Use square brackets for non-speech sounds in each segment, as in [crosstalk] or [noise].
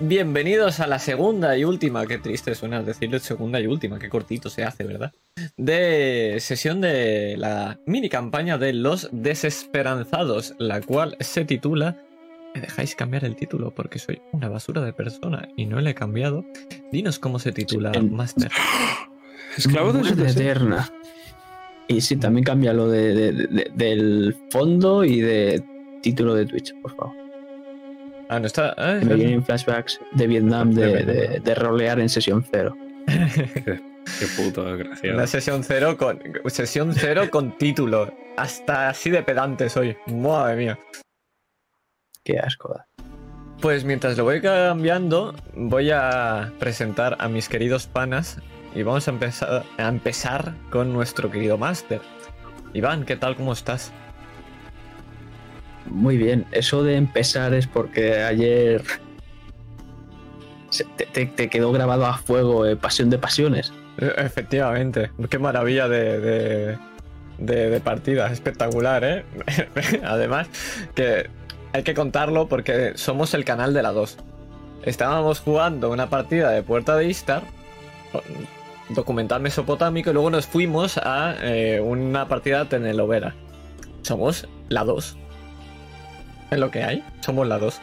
Bienvenidos a la segunda y última, qué triste suena decirlo segunda y última, qué cortito se hace, ¿verdad? De sesión de la mini campaña de Los Desesperanzados, la cual se titula... ¿Me dejáis cambiar el título? Porque soy una basura de persona y no le he cambiado. Dinos cómo se titula, Master. Esclavo de Muerte eterna. Y sí, también cambia lo de, de- de- del fondo y de título de Twitch, por favor. Ah, no está... ah, Me vienen flashbacks de Vietnam de, de- de rolear en sesión cero. [laughs] Qué puto Una desgraciado. sesión cero con sesión cero con título. Hasta así de pedante soy. Madre mía. Qué asco. da. Pues mientras lo voy cambiando, voy a presentar a mis queridos panas y vamos a empezar, a empezar con nuestro querido máster. Iván, ¿qué tal? ¿Cómo estás? Muy bien. Eso de empezar es porque ayer te, quedó grabado a fuego eh, Pasión de Pasiones. Eh, Efectivamente, qué maravilla de, de, de- de partida, espectacular, ¿eh? [laughs] Además, que hay que contarlo porque somos el canal de la 2. Estábamos jugando una partida de Puerta de Istar, documental mesopotámico, y luego nos fuimos a eh, una partida de Tenelovera. Somos la 2. Es lo que hay, somos la 2.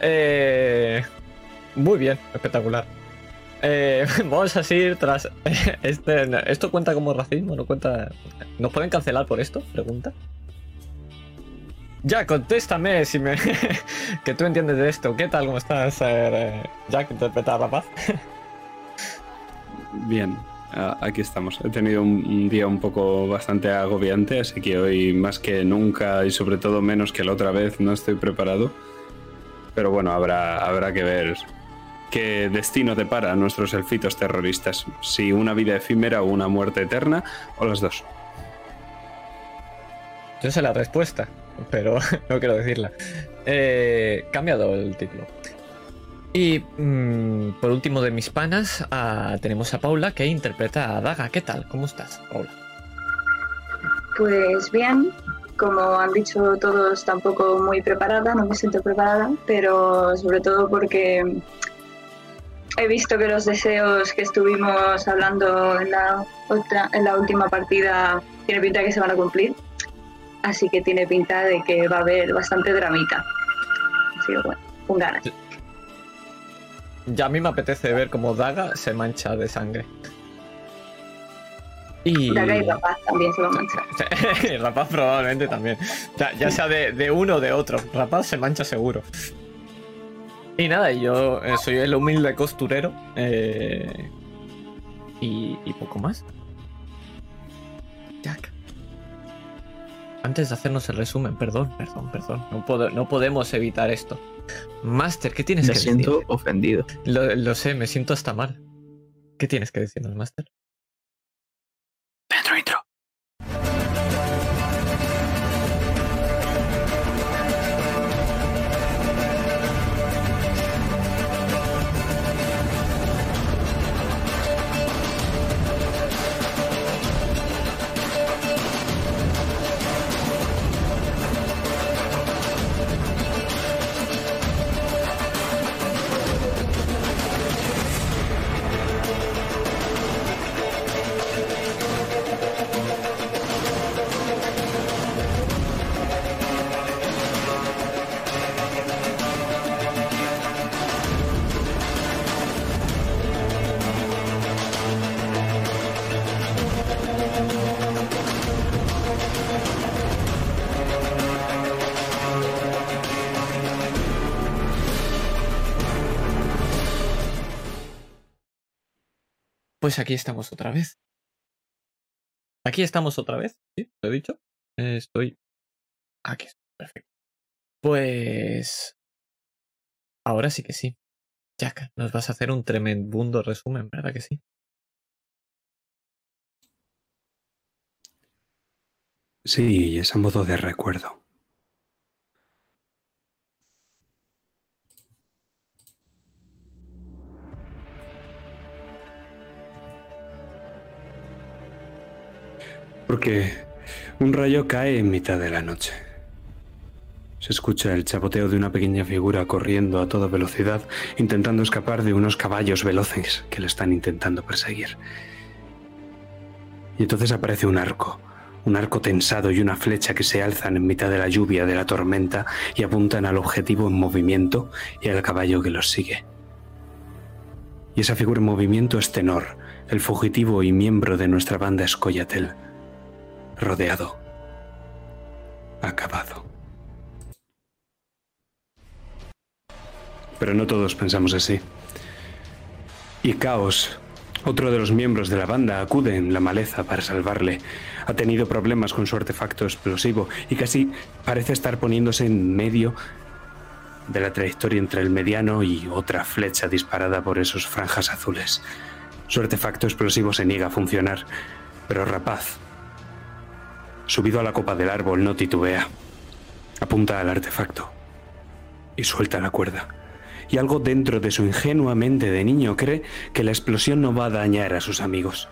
Eh, muy bien, espectacular. Eh, [laughs] vamos a seguir tras [laughs] este. ¿Esto cuenta como racismo? ¿No cuenta? ¿Nos pueden cancelar por esto? Pregunta. Ya, contéstame si me. [laughs] que tú entiendes de esto. ¿Qué tal? ¿Cómo estás, eh, Jack? ¿Interpretar a Rapaz? Bien, aquí estamos. He tenido un, un día un poco bastante agobiante, así que hoy más que nunca y sobre todo menos que la otra vez no estoy preparado. Pero bueno, habrá, habrá que ver qué destino depara a nuestros elfitos terroristas. Si una vida efímera o una muerte eterna, o las dos. Yo sé la respuesta, pero [laughs] no quiero decirla. Eh, cambiado el título. Y mm, por último de mis panas, ah, tenemos a Paula que interpreta a Daga. ¿Qué tal? ¿Cómo estás, Paula? Pues bien, como han dicho todos, tampoco muy preparada, no me siento preparada, pero sobre todo porque he visto que los deseos que estuvimos hablando en la, otra, en la última partida tiene pinta de que se van a cumplir, así que tiene pinta de que va a haber bastante dramita. Así que bueno, con ganas. Ya a mí me apetece ver cómo Daga se mancha de sangre. Y. Daga y Rapaz también se va a manchar. Rapaz probablemente también. Ya, ya sea de, de uno o de otro. Rapaz se mancha seguro. Y nada, y yo eh, soy el humilde costurero. eh, y, y poco más. Jack. Antes de hacernos el resumen, perdón, perdón, perdón. No, puedo- no podemos evitar esto. Master, ¿qué tienes Me que siento decir? ofendido. Lo, lo sé, me siento hasta mal. ¿Qué tienes que decirnos, Master? Dentro intro. Pues aquí estamos otra vez. Aquí estamos otra vez, ¿sí? ¿Lo he dicho? Estoy aquí. Perfecto. Pues... Ahora sí que sí. Jack, nos vas a hacer un tremendundo resumen, ¿verdad que sí? Sí, es a modo de recuerdo. Porque un rayo cae en mitad de la noche. Se escucha el chapoteo de una pequeña figura corriendo a toda velocidad, intentando escapar de unos caballos veloces que le están intentando perseguir. Y entonces aparece un arco, un arco tensado y una flecha que se alzan en mitad de la lluvia de la tormenta y apuntan al objetivo en movimiento y al caballo que los sigue. Y esa figura en movimiento es Tenor, el fugitivo y miembro de nuestra banda Escoyatel, rodeado, acabado. Pero no todos pensamos así. Y Caos, otro de los miembros de la banda, acude en la maleza para salvarle. Ha tenido problemas con su artefacto explosivo y casi parece estar poniéndose en medio de la trayectoria entre el mediano y otra flecha disparada por esos franjas azules. Su artefacto explosivo se niega a funcionar, pero Rapaz, subido a la copa del árbol, no titubea. Apunta al artefacto y suelta la cuerda. Y algo dentro de su ingenua mente de niño cree que la explosión no va a dañar a sus amigos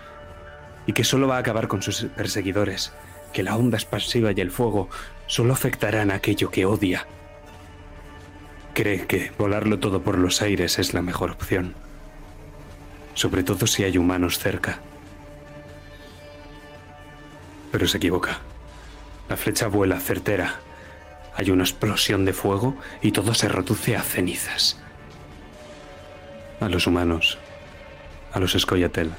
y que solo va a acabar con sus perseguidores, que la onda expansiva y el fuego solo afectarán a aquello que odia. Cree que volarlo todo por los aires es la mejor opción sobre todo si hay humanos cerca. Pero se equivoca. La flecha vuela certera. Hay una explosión de fuego y todo se reduce a cenizas. A los humanos, a los Escoyatel.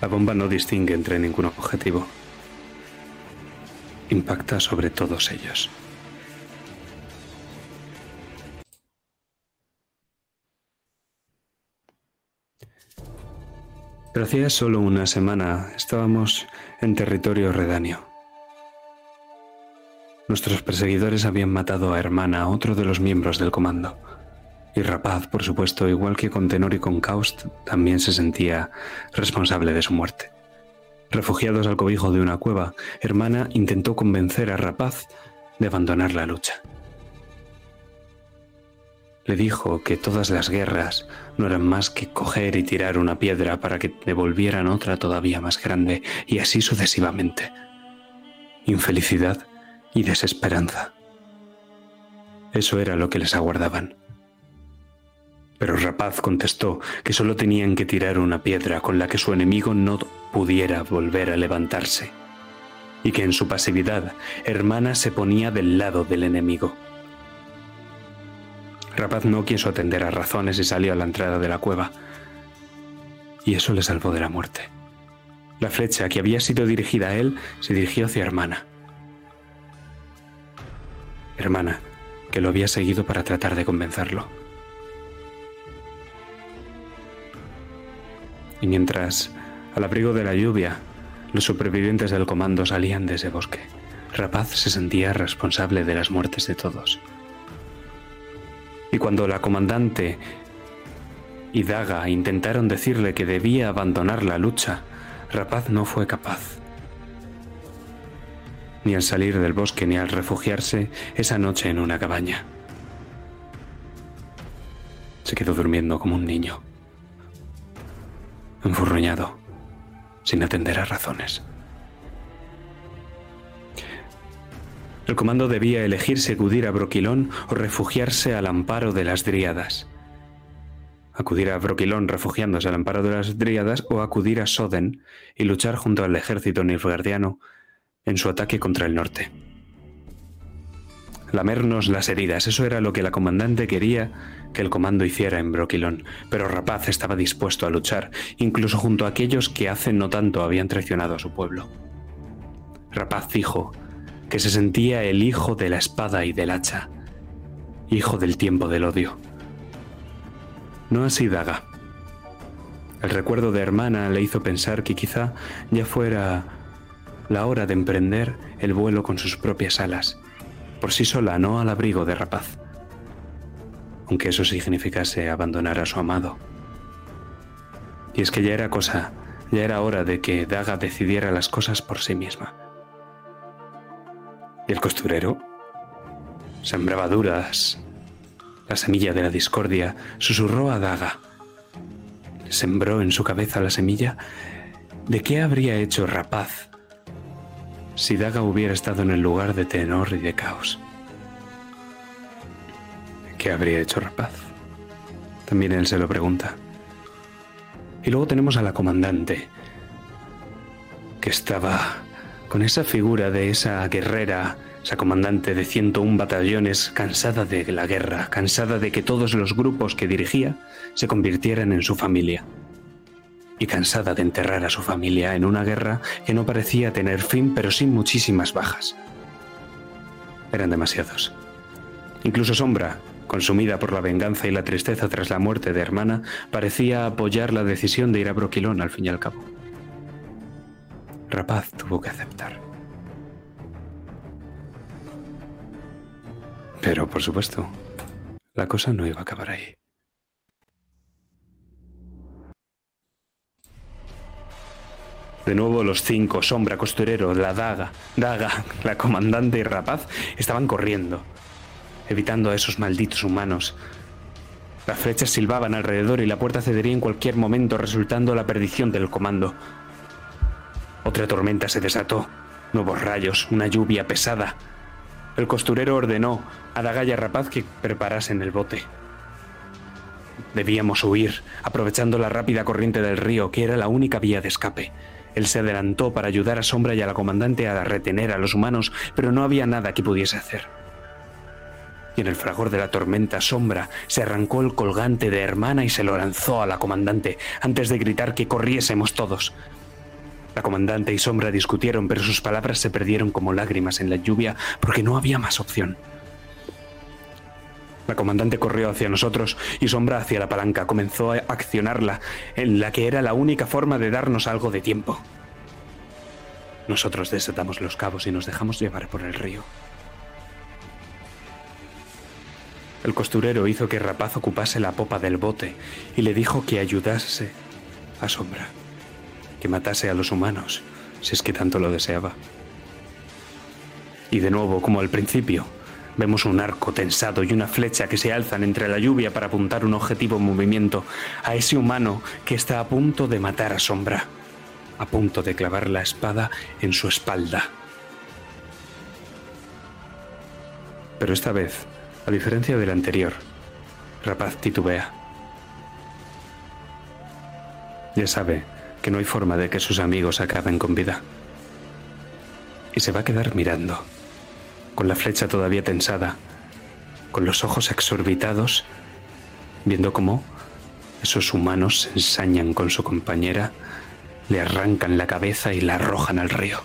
La bomba no distingue entre ningún objetivo. Impacta sobre todos ellos. Pero hacía solo una semana estábamos en territorio redáneo. Nuestros perseguidores habían matado a Hermana, otro de los miembros del comando. Y Rapaz, por supuesto, igual que con Tenor y con Kaust, también se sentía responsable de su muerte. Refugiados al cobijo de una cueva, Hermana intentó convencer a Rapaz de abandonar la lucha le dijo que todas las guerras no eran más que coger y tirar una piedra para que devolvieran otra todavía más grande, y así sucesivamente. Infelicidad y desesperanza. Eso era lo que les aguardaban. Pero Rapaz contestó que solo tenían que tirar una piedra con la que su enemigo no pudiera volver a levantarse, y que en su pasividad Hermana se ponía del lado del enemigo. Rapaz no quiso atender a razones y salió a la entrada de la cueva. Y eso le salvó de la muerte. La flecha que había sido dirigida a él se dirigió hacia Hermana. Hermana, que lo había seguido para tratar de convencerlo. Y mientras, al abrigo de la lluvia, los supervivientes del comando salían de ese bosque, Rapaz se sentía responsable de las muertes de todos. Y cuando la comandante y Daga intentaron decirle que debía abandonar la lucha, Rapaz no fue capaz. Ni al salir del bosque ni al refugiarse esa noche en una cabaña. Se quedó durmiendo como un niño, enfurruñado, sin atender a razones. El comando debía elegir acudir a Broquilón o refugiarse al amparo de las Dríadas. Acudir a Broquilón refugiándose al amparo de las Dríadas o acudir a Soden y luchar junto al ejército nilfgaardiano en su ataque contra el norte. Lamernos las heridas, eso era lo que la comandante quería que el comando hiciera en Broquilón, pero Rapaz estaba dispuesto a luchar, incluso junto a aquellos que hace no tanto habían traicionado a su pueblo. Rapaz dijo que se sentía el hijo de la espada y del hacha, hijo del tiempo del odio. No así Daga. El recuerdo de hermana le hizo pensar que quizá ya fuera la hora de emprender el vuelo con sus propias alas, por sí sola, no al abrigo de rapaz, aunque eso significase abandonar a su amado. Y es que ya era cosa, ya era hora de que Daga decidiera las cosas por sí misma. Y el costurero sembraba duras. La semilla de la discordia susurró a Daga. Sembró en su cabeza la semilla de qué habría hecho Rapaz si Daga hubiera estado en el lugar de Tenor y de Caos. ¿Qué habría hecho Rapaz? También él se lo pregunta. Y luego tenemos a la comandante, que estaba con esa figura de esa guerrera, esa comandante de 101 batallones, cansada de la guerra, cansada de que todos los grupos que dirigía se convirtieran en su familia. Y cansada de enterrar a su familia en una guerra que no parecía tener fin, pero sin muchísimas bajas. Eran demasiados. Incluso Sombra, consumida por la venganza y la tristeza tras la muerte de hermana, parecía apoyar la decisión de ir a Broquilón al fin y al cabo. Rapaz tuvo que aceptar. Pero, por supuesto, la cosa no iba a acabar ahí. De nuevo los cinco, Sombra, Costurero, la Daga, Daga, la Comandante y Rapaz, estaban corriendo, evitando a esos malditos humanos. Las flechas silbaban alrededor y la puerta cedería en cualquier momento, resultando la perdición del comando. Otra tormenta se desató, nuevos rayos, una lluvia pesada. El costurero ordenó a Daga y a Rapaz que preparasen el bote. Debíamos huir, aprovechando la rápida corriente del río, que era la única vía de escape. Él se adelantó para ayudar a Sombra y a la comandante a retener a los humanos, pero no había nada que pudiese hacer. Y en el fragor de la tormenta, Sombra se arrancó el colgante de hermana y se lo lanzó a la comandante, antes de gritar que corriésemos todos. La comandante y Sombra discutieron, pero sus palabras se perdieron como lágrimas en la lluvia porque no había más opción. La comandante corrió hacia nosotros y Sombra hacia la palanca. Comenzó a accionarla, en la que era la única forma de darnos algo de tiempo. Nosotros desatamos los cabos y nos dejamos llevar por el río. El costurero hizo que Rapaz ocupase la popa del bote y le dijo que ayudase a Sombra que matase a los humanos, si es que tanto lo deseaba. Y de nuevo, como al principio, vemos un arco tensado y una flecha que se alzan entre la lluvia para apuntar un objetivo en movimiento a ese humano que está a punto de matar a Sombra, a punto de clavar la espada en su espalda. Pero esta vez, a diferencia del anterior, Rapaz titubea. Ya sabe que no hay forma de que sus amigos acaben con vida. Y se va a quedar mirando, con la flecha todavía tensada, con los ojos exorbitados, viendo cómo esos humanos se ensañan con su compañera, le arrancan la cabeza y la arrojan al río.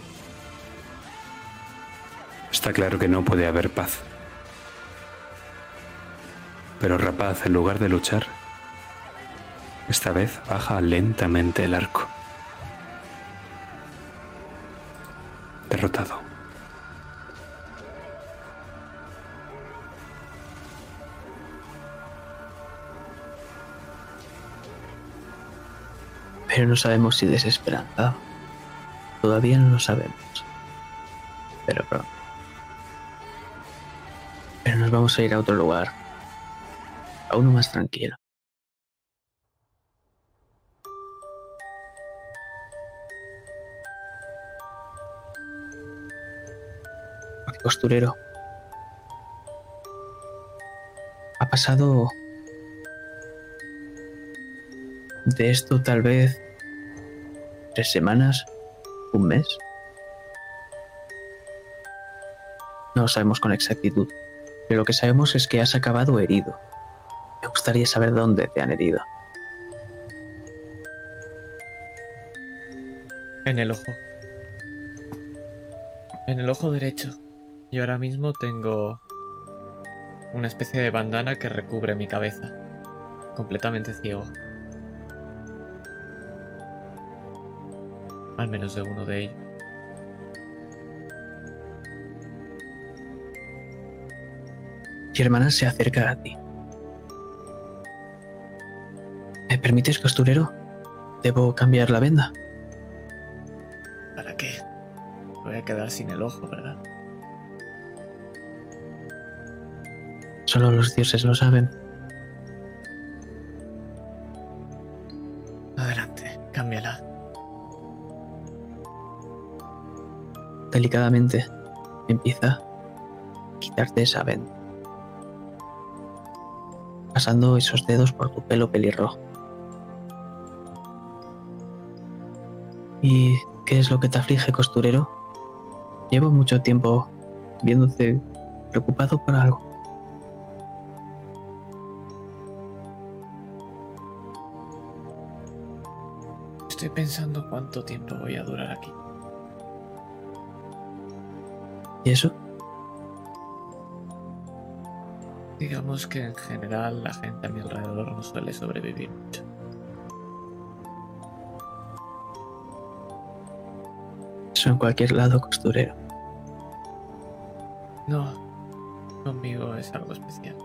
Está claro que no puede haber paz. Pero Rapaz, en lugar de luchar, esta vez baja lentamente el arco. Derrotado. Pero no sabemos si desesperanzado. Todavía no lo sabemos. Pero pronto. Pero nos vamos a ir a otro lugar. A uno más tranquilo. Costurero. Ha pasado de esto tal vez tres semanas, un mes. No lo sabemos con exactitud, pero lo que sabemos es que has acabado herido. Me gustaría saber dónde te han herido. En el ojo. En el ojo derecho. Y ahora mismo tengo una especie de bandana que recubre mi cabeza. Completamente ciego. Al menos de uno de ellos. Mi hermana se acerca a ti. ¿Me permites, costurero? ¿Debo cambiar la venda? ¿Para qué? Voy a quedar sin el ojo, ¿verdad? Solo los dioses lo saben. Adelante, cámbiala. Delicadamente empieza a quitarte esa venda. pasando esos dedos por tu pelo pelirrojo. ¿Y qué es lo que te aflige, costurero? Llevo mucho tiempo viéndote preocupado por algo. Estoy pensando cuánto tiempo voy a durar aquí. ¿Y eso? Digamos que en general la gente a mi alrededor no suele sobrevivir mucho. Eso en cualquier lado, costurero. No, conmigo es algo especial.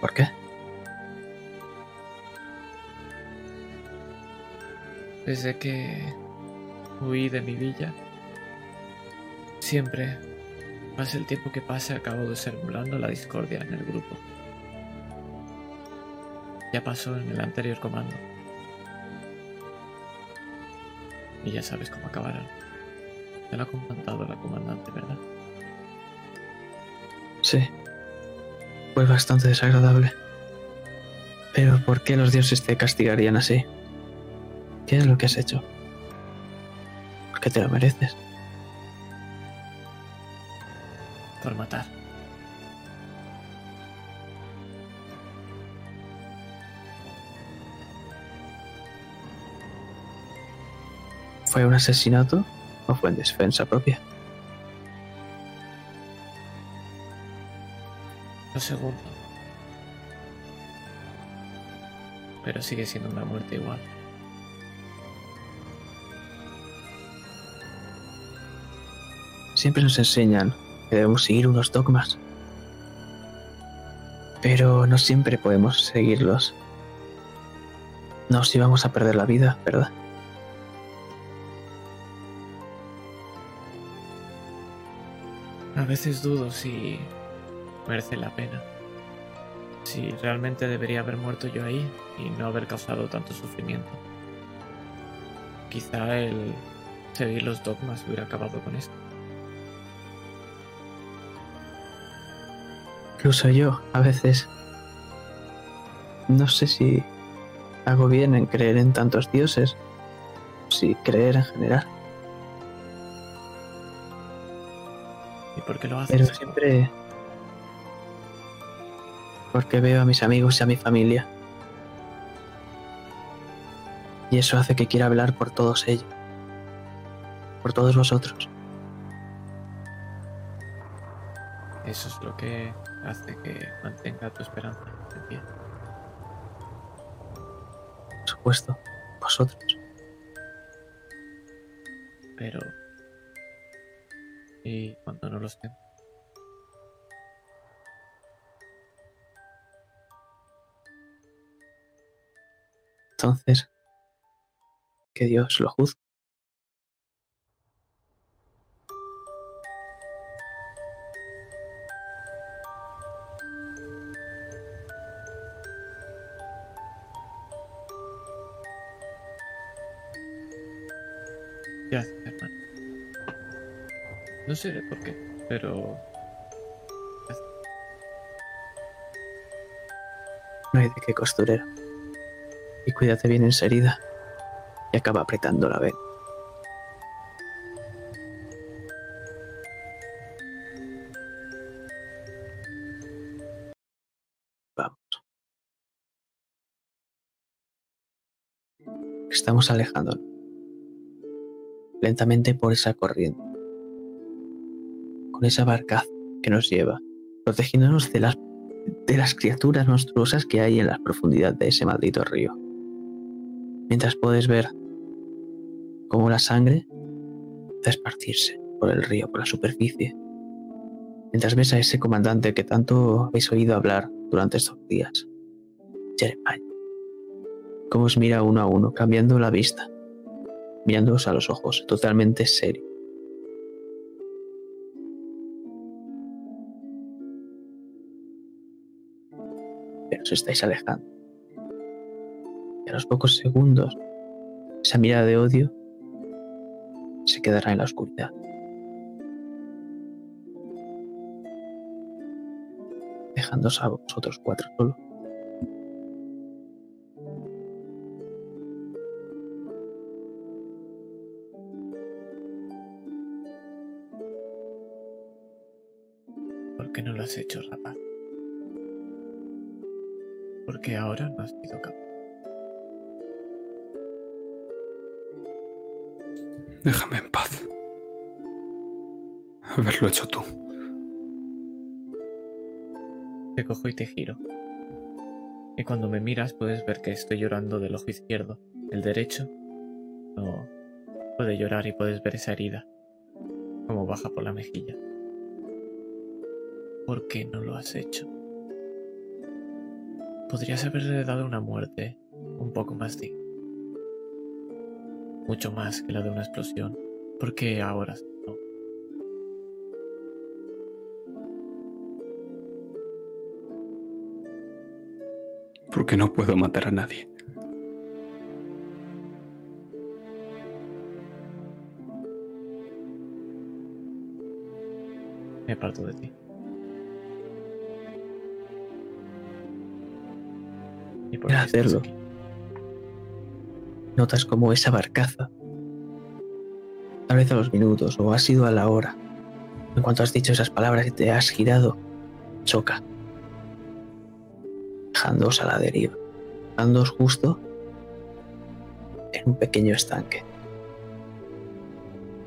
¿Por qué? Desde que huí de mi villa, siempre, más el tiempo que pase, acabo desemblando la discordia en el grupo. Ya pasó en el anterior comando. Y ya sabes cómo acabarán. Te lo ha contado la comandante, ¿verdad? Sí. Fue bastante desagradable. Pero ¿por qué los dioses te castigarían así? ¿Qué es lo que has hecho? Porque te lo mereces. Por matar. ¿Fue un asesinato o fue en defensa propia? Lo segundo. Pero sigue siendo una muerte igual. Siempre nos enseñan que debemos seguir unos dogmas. Pero no siempre podemos seguirlos. No si vamos a perder la vida, ¿verdad? A veces dudo si merece la pena. Si realmente debería haber muerto yo ahí y no haber causado tanto sufrimiento. Quizá el seguir los dogmas hubiera acabado con esto. Incluso yo, a veces, no sé si hago bien en creer en tantos dioses, si creer en general. ¿Y por qué lo Pero haces? siempre... Porque veo a mis amigos y a mi familia. Y eso hace que quiera hablar por todos ellos. Por todos vosotros. Eso es lo que hace que mantenga tu esperanza en pie. Por supuesto. Vosotros. Pero... ¿Y cuando no lo estén? Entonces, que Dios lo juzgue. No sé por qué, pero... No hay de qué costurero. Y cuídate bien en esa herida. Y acaba apretando la vena. Estamos alejándonos. Lentamente por esa corriente. Esa barcaza que nos lleva. Protegiéndonos de las de las criaturas monstruosas que hay en las profundidades de ese maldito río. Mientras puedes ver cómo la sangre a esparcirse por el río, por la superficie. Mientras ves a ese comandante que tanto habéis oído hablar durante estos días, Jeremiah. Cómo os mira uno a uno, cambiando la vista, mirándoos a los ojos, totalmente serio. Os estáis alejando. Y a los pocos segundos, esa mirada de odio se quedará en la oscuridad. dejando dejándoos a vosotros cuatro solo. ¿Por qué no lo has hecho, Porque ahora no has sido capaz. Déjame en paz. Haberlo hecho tú. Te cojo y te giro. Y cuando me miras puedes ver que estoy llorando del ojo izquierdo. El derecho no puede llorar y puedes ver esa herida. Como baja por la mejilla. ¿Por qué no lo has hecho? Podrías haberle dado una muerte un poco más digna. Mucho más que la de una explosión. ¿Por qué ahora no? Porque no puedo matar a nadie. Me aparto de ti. Y por hacerlo. Notas como esa barcaza, tal vez a los minutos o ha sido a la hora, en cuanto has dicho esas palabras y te has girado, choca, dejándoos a la deriva, dejándoos justo en un pequeño estanque.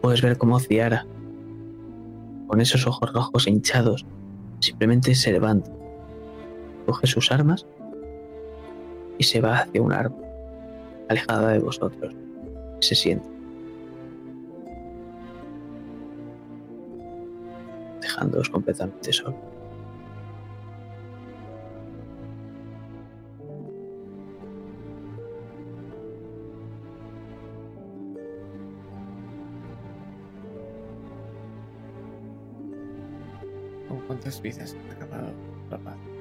Puedes ver cómo Ciara, con esos ojos rojos e hinchados, simplemente se levanta, coge sus armas y se va hacia un árbol alejada de vosotros. Se siente. Dejándoos completamente solo. ¿Con cuántas vidas ha acabado, rapaz?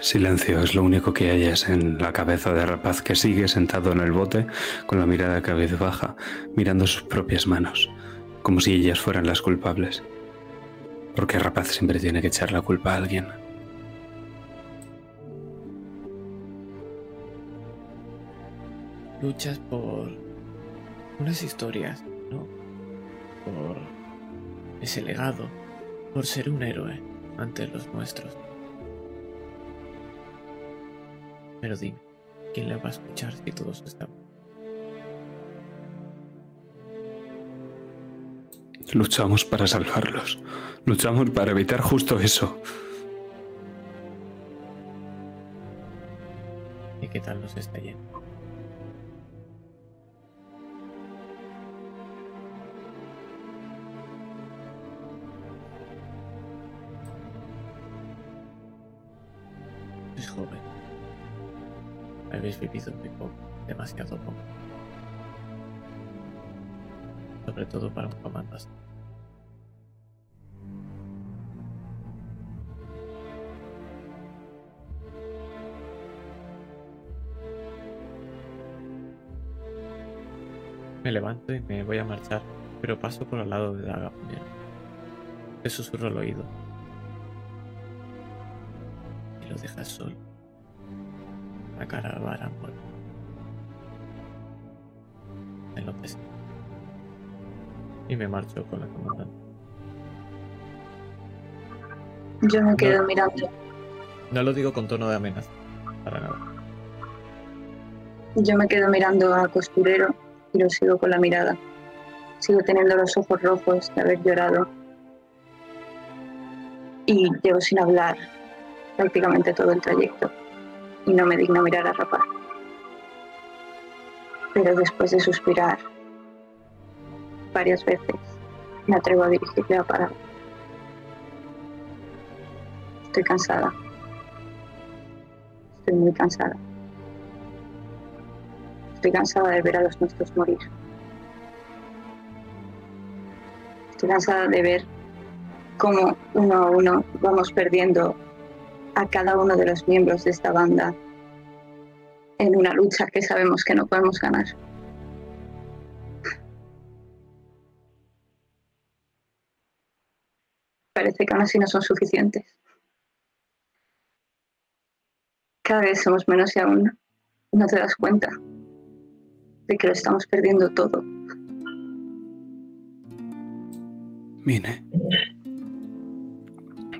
Silencio es lo único que hayas en la cabeza de Rapaz que sigue sentado en el bote con la mirada cabizbaja, mirando sus propias manos, como si ellas fueran las culpables. Porque Rapaz siempre tiene que echar la culpa a alguien. Luchas por unas historias, ¿no? Por ese legado, por ser un héroe ante los nuestros. Pero dime, ¿quién le va a escuchar si todos estamos? Luchamos para salvarlos. Luchamos para evitar justo eso. ¿Y qué tal nos está yendo? Habéis vivido muy poco, demasiado poco. Sobre todo para un comando así. Me levanto y me voy a marchar, pero paso por al lado de Daga primero. Le susurro al oído. Y lo dejas solo. La cara a Vara muerta. Enloquece. Y me marcho con la comandante. Yo me quedo mirando. No lo digo con tono de amenaza, para nada. Yo me quedo mirando a costurero y lo sigo con la mirada. Sigo teniendo los ojos rojos de haber llorado. Y llevo sin hablar prácticamente todo el trayecto. Y no me digno mirar a Rapaz. Pero después de suspirar varias veces, me atrevo a dirigirle la palabra. Estoy cansada. Estoy muy cansada. Estoy cansada de ver a los nuestros morir. Estoy cansada de ver cómo uno a uno vamos perdiendo a cada uno de los miembros de esta banda en una lucha que sabemos que no podemos ganar. Parece que aún así no son suficientes. Cada vez somos menos y aún no te das cuenta de que lo estamos perdiendo todo. Mine.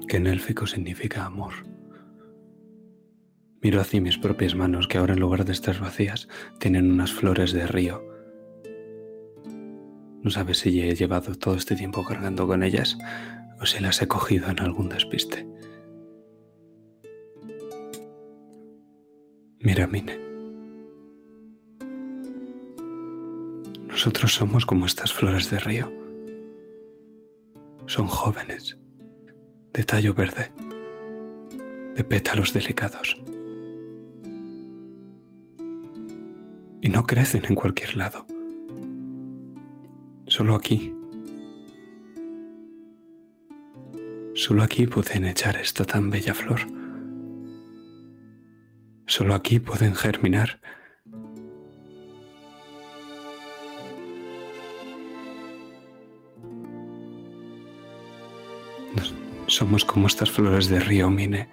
Que en élfico significa amor. Miro hacia mis propias manos que ahora en lugar de estar vacías tienen unas flores de río. No sabes si he llevado todo este tiempo cargando con ellas o si las he cogido en algún despiste. Mira, Mine. Nosotros somos como estas flores de río. Son jóvenes, de tallo verde, de pétalos delicados. Y no crecen en cualquier lado. Solo aquí. Solo aquí pueden echar esta tan bella flor. Solo aquí pueden germinar. Somos como estas flores de río Mine.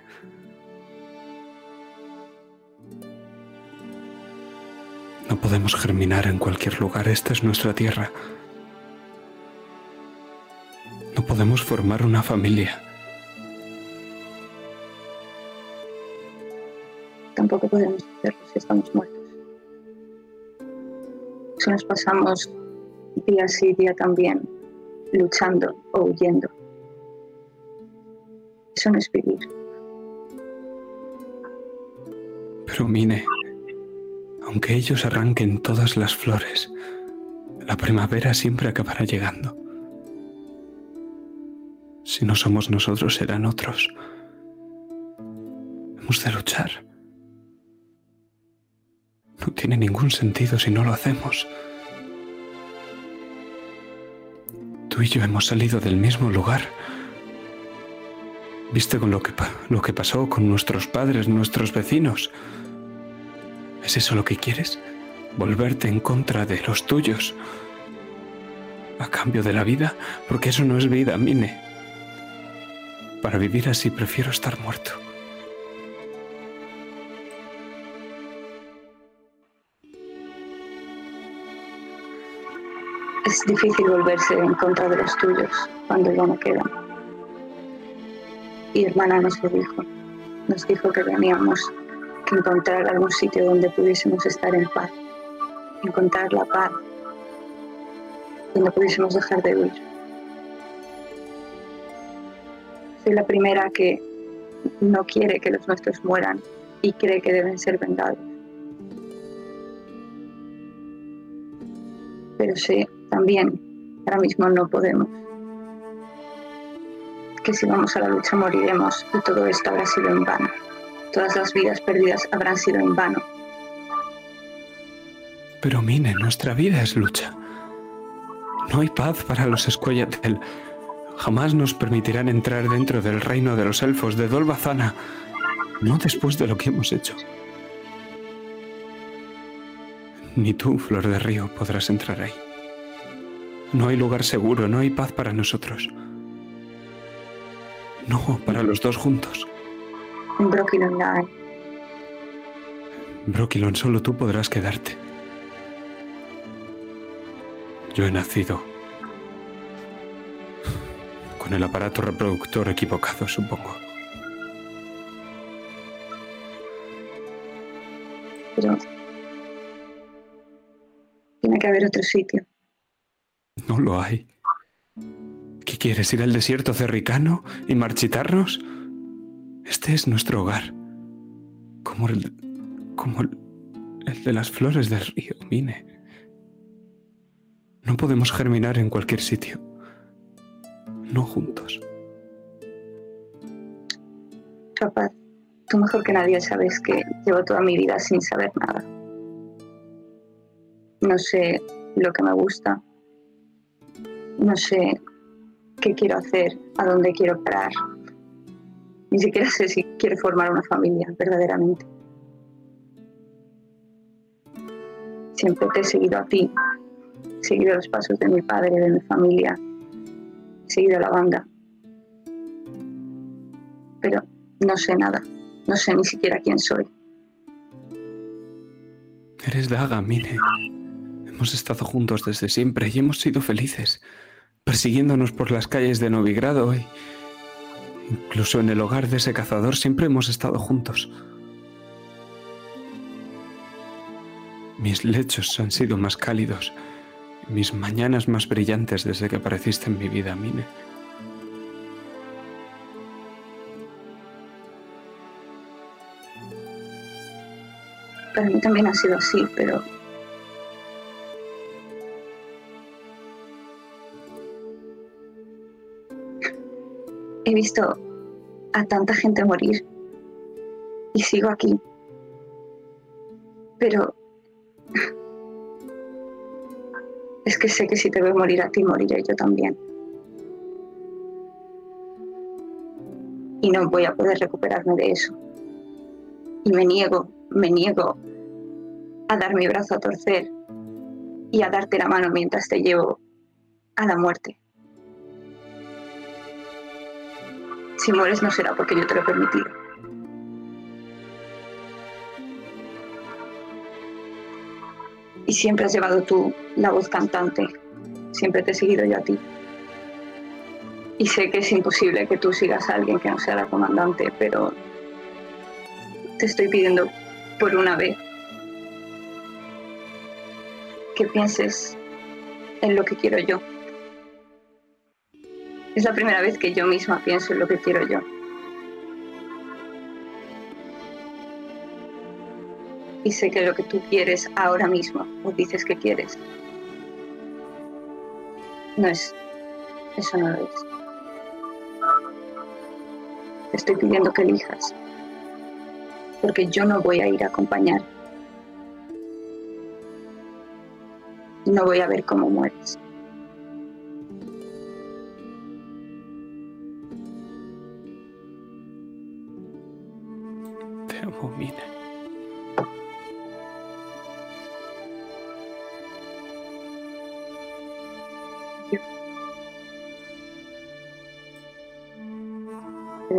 No podemos germinar en cualquier lugar. Esta es nuestra tierra. No podemos formar una familia. Tampoco podemos hacerlo si estamos muertos. Si nos pasamos día sí, día también, luchando o huyendo. Eso no es vivir. Pero Mine, aunque ellos arranquen todas las flores, la primavera siempre acabará llegando. Si no somos nosotros, serán otros. Hemos de luchar. No tiene ningún sentido si no lo hacemos. Tú y yo hemos salido del mismo lugar. ¿Viste con lo que, lo que pasó con nuestros padres, nuestros vecinos? ¿Es eso lo que quieres? ¿Volverte en contra de los tuyos? ¿A cambio de la vida? Porque eso no es vida, Mine. Para vivir así prefiero estar muerto. Es difícil volverse en contra de los tuyos cuando ya no quedan. Y hermana nos lo dijo. Nos dijo que teníamos que encontrar algún sitio donde pudiésemos estar en paz. Encontrar la paz. Donde pudiésemos dejar de huir. Soy la primera que no quiere que los nuestros mueran y cree que deben ser vengados. Pero sé también, ahora mismo no podemos. Que si vamos a la lucha moriremos y todo esto habrá sido en vano. Todas las vidas perdidas habrán sido en vano. Pero Mine, nuestra vida es lucha. No hay paz para los Escuellatel. Jamás nos permitirán entrar dentro del reino de los elfos de Dolbazana. No después de lo que hemos hecho. Ni tú, Flor de Río, podrás entrar ahí. No hay lugar seguro, no hay paz para nosotros. No, para los dos juntos. La hay. Brokilon, solo tú podrás quedarte. Yo he nacido con el aparato reproductor equivocado, supongo. pero tiene que haber otro sitio. No lo hay. ¿Qué quieres? ¿Ir al desierto cerricano y marchitarnos? Este es nuestro hogar. Como el, como el, de las flores del río Mine. No podemos germinar en cualquier sitio. No juntos. Capaz, tú mejor que nadie sabes que llevo toda mi vida sin saber nada. No sé lo que me gusta. No sé qué quiero hacer, a dónde quiero parar. Ni siquiera sé si quiero formar una familia verdaderamente. Siempre te he seguido a ti, he seguido los pasos de mi padre, de mi familia, he seguido la banda. Pero no sé nada, no sé ni siquiera quién soy. Eres Daga, Mine. Hemos estado juntos desde siempre y hemos sido felices, persiguiéndonos por las calles de Novigrado y incluso en el hogar de ese cazador siempre hemos estado juntos. Mis lechos han sido más cálidos, mis mañanas más brillantes desde que apareciste en mi vida, Mine. Para mí también ha sido así, pero he visto a tanta gente morir y sigo aquí. Pero es que sé que si te veo morir a ti, moriré yo también. Y no voy a poder recuperarme de eso. Y me niego, me niego a dar mi brazo a torcer y a darte la mano mientras te llevo a la muerte. Si mueres no será porque yo te lo he permitido. Y siempre has llevado tú la voz cantante. Siempre te he seguido yo a ti. Y sé que es imposible que tú sigas a alguien que no sea la comandante, pero te estoy pidiendo por una vez que pienses en lo que quiero yo. Es la primera vez que yo misma pienso en lo que quiero yo. Y sé que lo que tú quieres ahora mismo, o dices que quieres, no es, eso no lo es. Te estoy pidiendo que elijas, porque yo no voy a ir a acompañar. No voy a ver cómo mueres.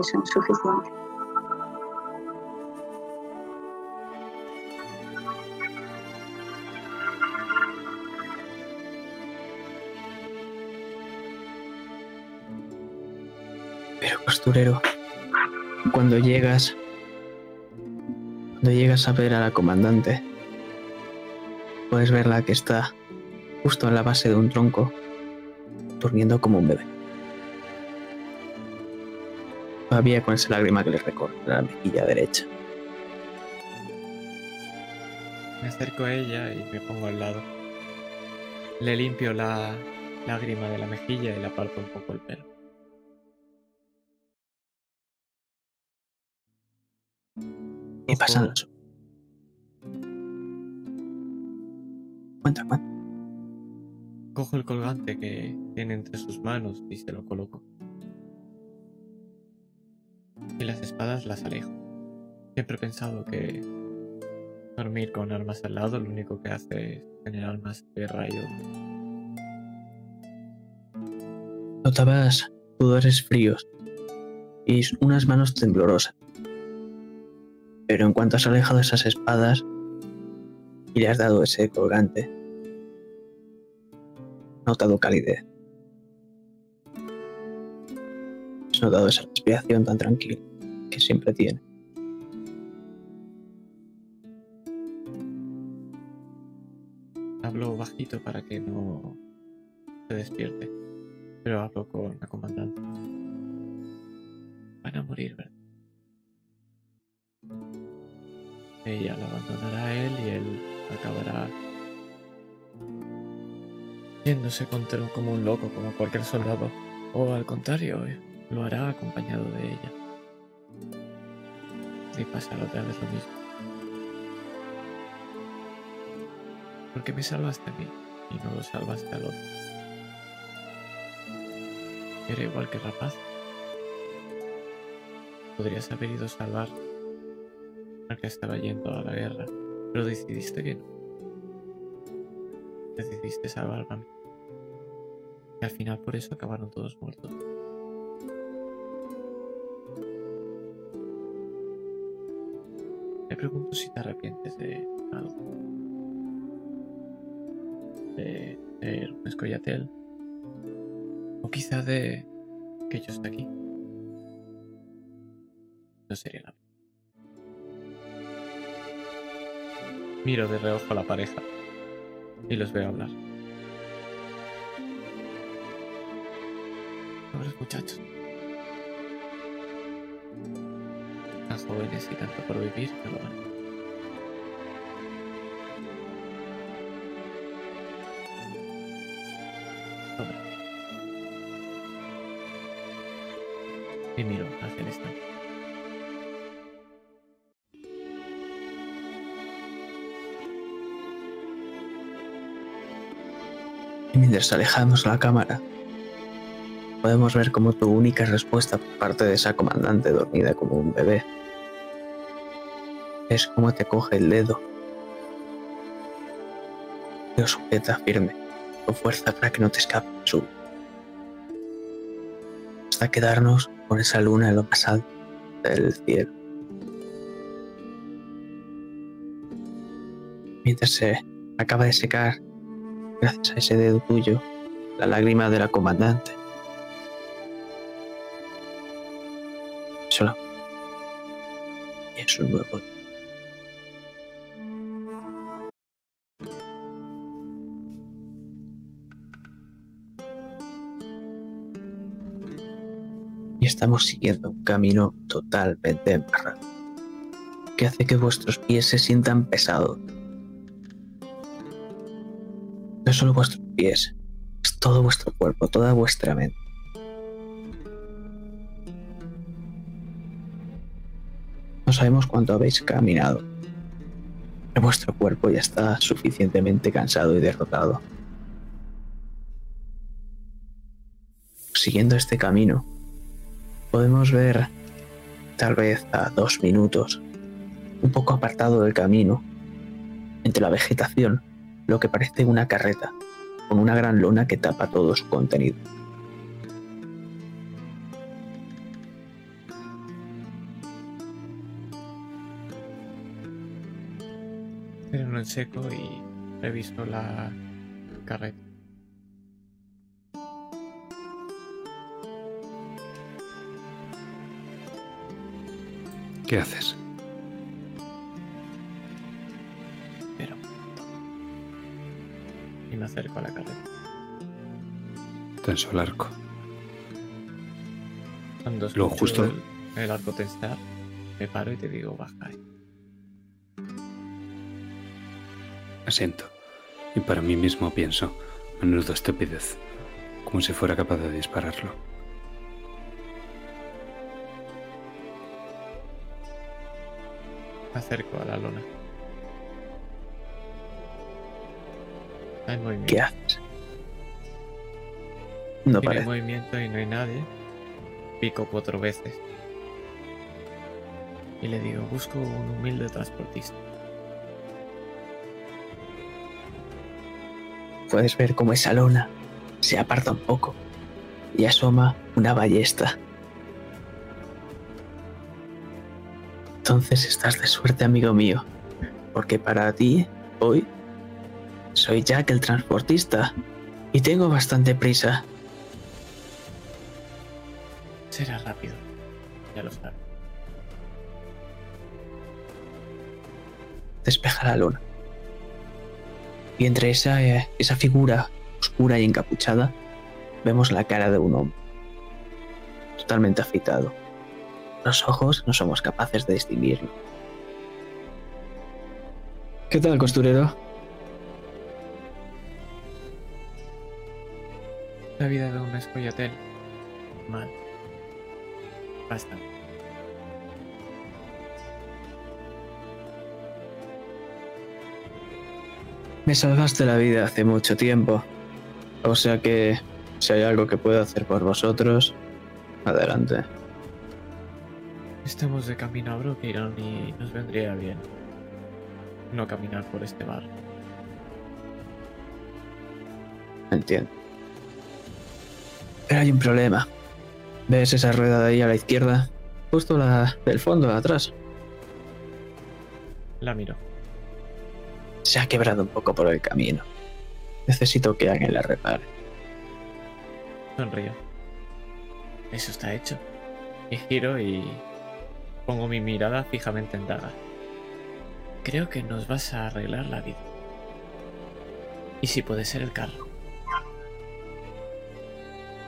Suficiente. Pero costurero, cuando llegas, cuando llegas a ver a la comandante, puedes verla que está justo en la base de un tronco, durmiendo como un bebé. Todavía con esa lágrima que le recorre la mejilla derecha. Me acerco a ella y me pongo al lado. Le limpio la lágrima de la mejilla y le aparto un poco el pelo. Y pasan los... Cuenta, cuenta. Cojo el colgante que tiene entre sus manos y se lo coloco. Las espadas las alejo. Siempre he pensado que dormir con armas al lado lo único que hace es generar más y odio. Notabas sudores fríos y unas manos temblorosas. Pero en cuanto has alejado esas espadas y le has dado ese colgante, notado calidez. Has notado esa respiración tan tranquila siempre tiene. Hablo bajito para que no se despierte. Pero hablo con la comandante. Van a morir, ¿verdad? Ella lo abandonará a él y él acabará yéndose contra como un loco, como cualquier soldado. O al contrario, eh, lo hará acompañado de ella. Y pasará otra vez lo mismo. Porque me salvaste a mí y no lo salvaste al otro. Era igual que rapaz. Podrías haber ido a salvar al que estaba yendo a la guerra, pero decidiste que no. Decidiste salvar a mí. Y al final por eso acabaron todos muertos. Pregunto si te arrepientes de algo. De ser un escollatel. O quizá de que yo esté aquí. No sería la Miro de reojo a la pareja y los veo hablar. Pobres muchachos. Jóvenes y tanto por vivir van. Pobre. Y miro hacia el estante. Y mientras alejamos la cámara, podemos ver como tu única respuesta por parte de esa comandante dormida como un bebé es como te coge el dedo lo sujeta firme, con fuerza para que no te escape su hasta quedarnos con esa luna en lo más alto del cielo. Mientras se acaba de secar, gracias a ese dedo tuyo, la lágrima de la comandante. Y es un nuevo estamos siguiendo un camino totalmente embarrado, que hace que vuestros pies se sientan pesados. No solo vuestros pies, es todo vuestro cuerpo, toda vuestra mente. No sabemos cuánto habéis caminado. Pero vuestro cuerpo ya está suficientemente cansado y derrotado. Siguiendo este camino, podemos ver, tal vez a dos minutos, un poco apartado del camino, entre la vegetación, lo que parece una carreta, con una gran lona que tapa todo su contenido. Freno en seco y reviso la carreta. ¿Qué haces? Pero. Y me acerco a la carreta. Tenso el arco. Cuando Lo justo- el, el arco tensar, me paro y te digo, baja. Asiento. Y para mí mismo pienso, menudo estupidez. Como si fuera capaz de dispararlo. Me acerco a la lona. Hay movimiento. ¿Qué haces? No Tiene parece. movimiento y no hay nadie. Pico cuatro veces. Y le digo, busco un humilde transportista. Puedes ver cómo esa lona se aparta un poco y asoma una ballesta. Entonces estás de suerte, amigo mío, porque para ti, hoy, soy Jack el transportista y tengo bastante prisa. Será rápido. Ya lo sabes. Despeja la luna. Y entre esa, eh, esa figura oscura y encapuchada, vemos la cara de un hombre. Totalmente afeitado. Los ojos no somos capaces de distinguirlo. ¿Qué tal, costurero? La vida de un escollatel. Mal. Bastante. Me salvaste la vida hace mucho tiempo. O sea que Si hay algo que pueda hacer por vosotros, adelante. Estamos de camino a Brokeiron y nos vendría bien no caminar por este bar. Entiendo. Pero hay un problema. ¿Ves esa rueda de ahí a la izquierda? Justo la del fondo, atrás. La miro. Se ha quebrado un poco por el camino. Necesito que alguien la repare. Sonrío. Eso está hecho. Y giro y pongo mi mirada fijamente en Daga. Creo que nos vas a arreglar la vida. Y si puede ser el carro.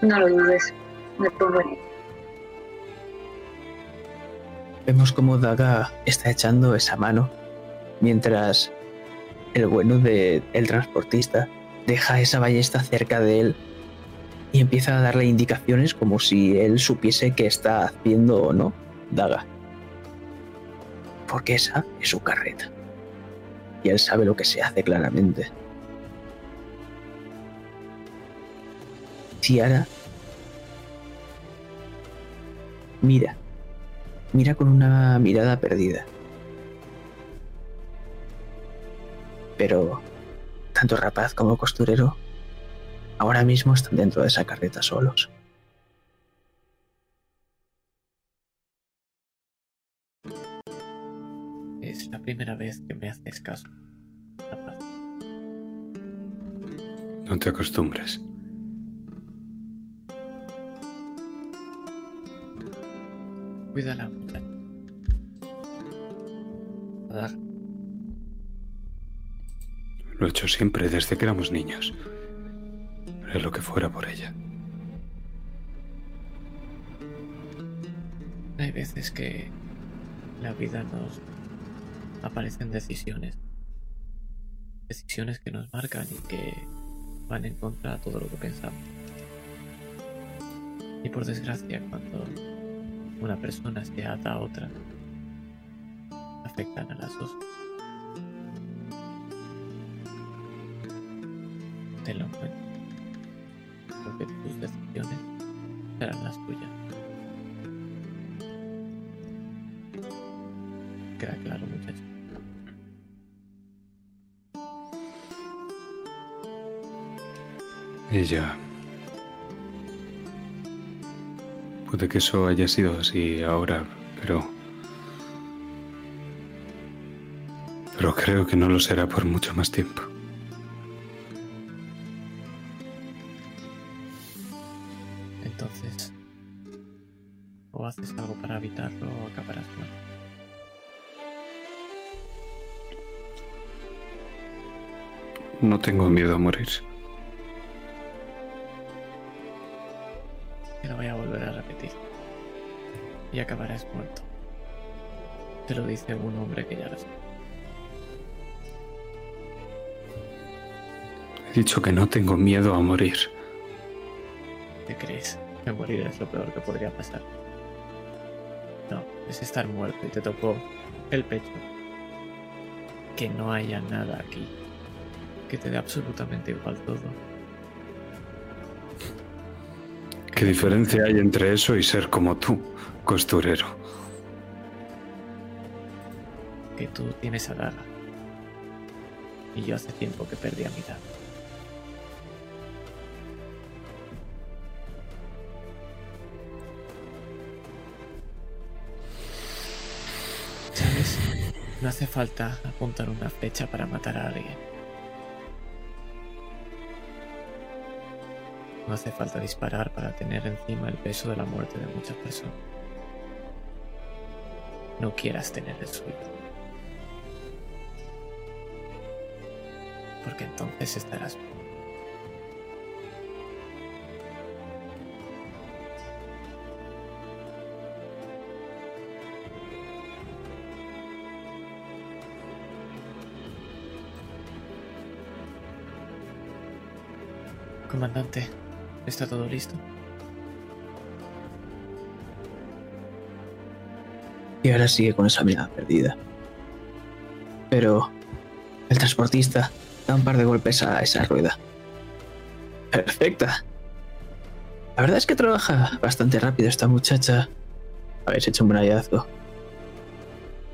No lo dudes. Me pongo en. Vemos cómo Daga está echando esa mano mientras el bueno del transportista deja esa ballesta cerca de él y empieza a darle indicaciones como si él supiese qué está haciendo o no Daga. Porque esa es su carreta. Y él sabe lo que se hace claramente. Tiara mira, mira con una mirada perdida. Pero tanto rapaz como costurero ahora mismo están dentro de esa carreta solos. Primera vez que me haces caso. No te acostumbres. Cuídala, muchacha. Lo he hecho siempre desde que éramos niños. Haré lo que fuera por ella. Hay veces que la vida nos aparecen decisiones. Decisiones que nos marcan y que van en contra de todo lo que pensamos. Y por desgracia, cuando una persona se ata a otra, afectan a las dos. Tenlo en cuenta. Porque tus decisiones serán las tuyas. Queda claro, muchacho. Ella. Puede que eso haya sido así ahora, pero... Pero creo que no lo será por mucho más tiempo. Miedo a morir. Te lo voy a volver a repetir. Y acabarás muerto. Te lo dice un hombre que ya lo sabe. He dicho que no tengo miedo a morir. ¿Qué crees? Que morir es lo peor que podría pasar. No, es estar muerto y te tocó el pecho. Que no haya nada aquí. Que te dé absolutamente igual todo. ¿Qué diferencia hay entre eso y ser como tú, costurero? Que tú tienes a Daga. Y yo hace tiempo que perdí a mi. ¿Sabes? No hace falta apuntar una flecha para matar a alguien. No hace falta disparar para tener encima el peso de la muerte de muchas personas. No quieras tener el suyo. Porque entonces estarás. Comandante, ¿está todo listo? Y ahora sigue con esa mirada perdida. Pero el transportista da un par de golpes a esa rueda. Perfecta. La verdad es que trabaja bastante rápido esta muchacha. Habéis hecho un hallazgo.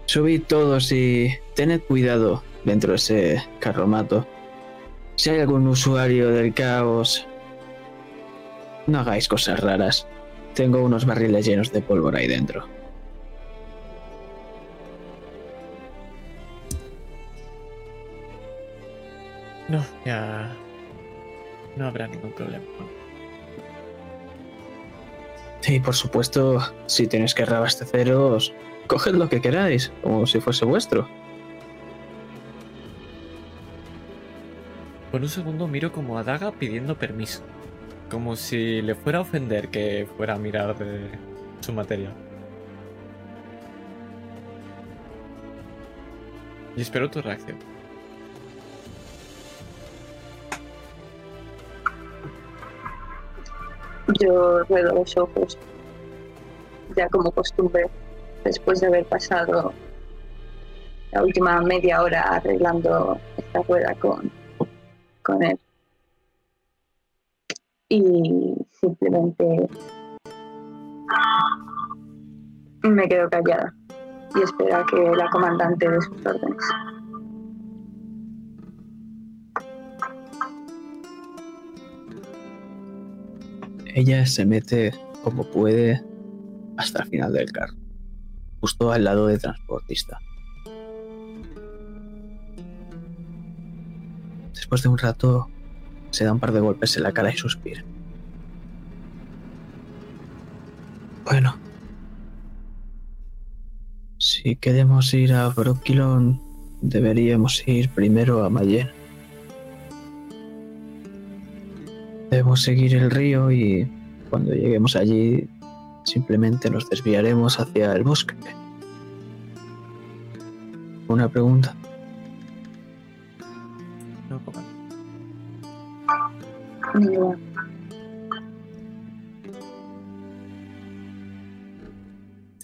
Subid todos y tened cuidado dentro de ese carromato. Si hay algún usuario del caos, no hagáis cosas raras. Tengo unos barriles llenos de pólvora ahí dentro. No, ya. No habrá ningún problema. Y por supuesto, si tenéis que reabasteceros, coged lo que queráis, como si fuese vuestro. Por un segundo miro como a Daga pidiendo permiso. Como si le fuera a ofender que fuera a mirar de su material. Y espero tu reacción. Yo ruedo los ojos, ya como costumbre, después de haber pasado la última media hora arreglando esta rueda con, con él. Y simplemente me quedo callada y espero a que la comandante dé sus órdenes. Ella se mete como puede hasta el final del carro, justo al lado del transportista. Después de un rato, se da un par de golpes en la cara y suspira. Bueno, si queremos ir a Brokilon, deberíamos ir primero a Mayen. Debemos seguir el río y cuando lleguemos allí simplemente nos desviaremos hacia el bosque. Una pregunta.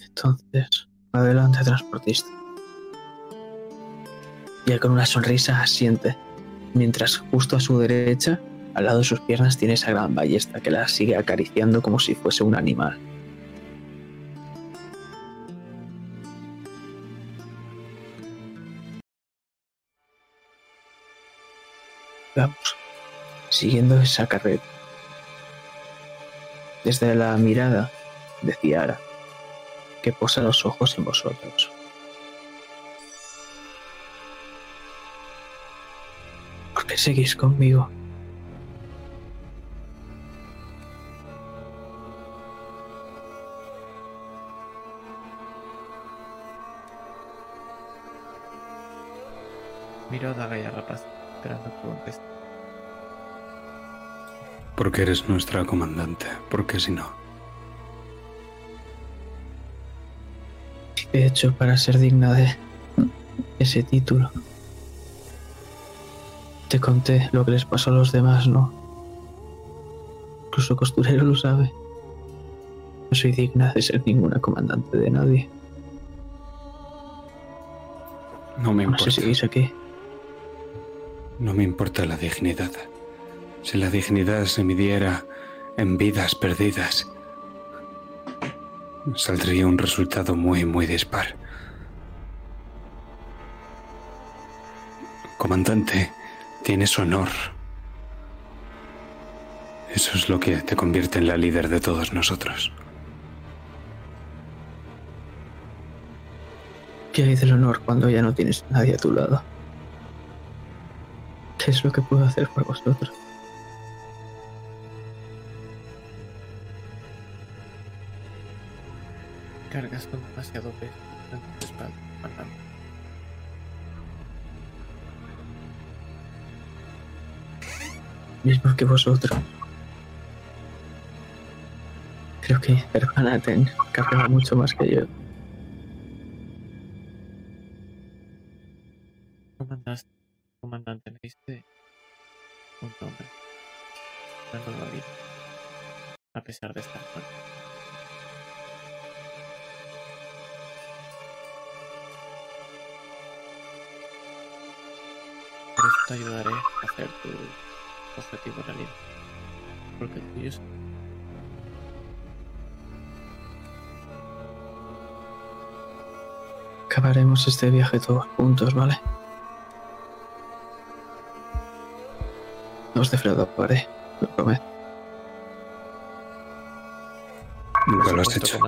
Entonces, adelante, transportista. Y con una sonrisa asiente, mientras justo a su derecha, al lado de sus piernas, tiene esa gran ballesta que la sigue acariciando como si fuese un animal. Vamos, siguiendo esa carreta. Desde la mirada de Ciara, que posa los ojos en vosotros. ¿Por qué seguís conmigo? Miro a Daga Rapaz, esperando que. Porque eres nuestra comandante. Porque si no. ¿Qué he hecho para ser digna de ese título? Te conté lo que les pasó a los demás, ¿no? Incluso Costurero lo sabe. No soy digna de ser ninguna comandante de nadie. No me No importa. si seguís aquí. No me importa la dignidad. Si la dignidad se midiera en vidas perdidas, saldría un resultado muy, muy dispar. Comandante, tienes honor. Eso es lo que te convierte en la líder de todos nosotros. ¿Qué hay del honor cuando ya no tienes nadie a tu lado? ¿Qué es lo que puedo hacer por vosotros? Cargas con demasiado peso en tu espalda. Mismo que vosotros. Creo que hermana Ten cargaba mucho más que yo. Comandante, comandante, me diste un nombre. Una nueva vida. A pesar de estar muerto. te ayudaré a hacer tu objetivo realidad. Porque tú tuyo es acabaremos este viaje todos juntos, ¿vale? No os defraudaré, lo prometo. Nunca lo has hecho.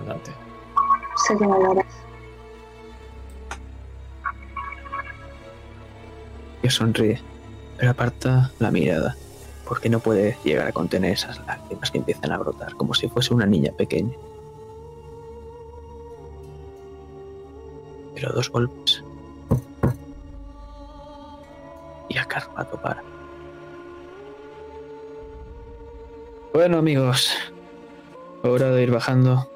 Se lleva la sonríe, pero aparta la mirada, porque no puede llegar a contener esas lágrimas que empiezan a brotar, como si fuese una niña pequeña. Pero dos golpes. Y a Carpato para. Bueno, amigos, hora de ir bajando.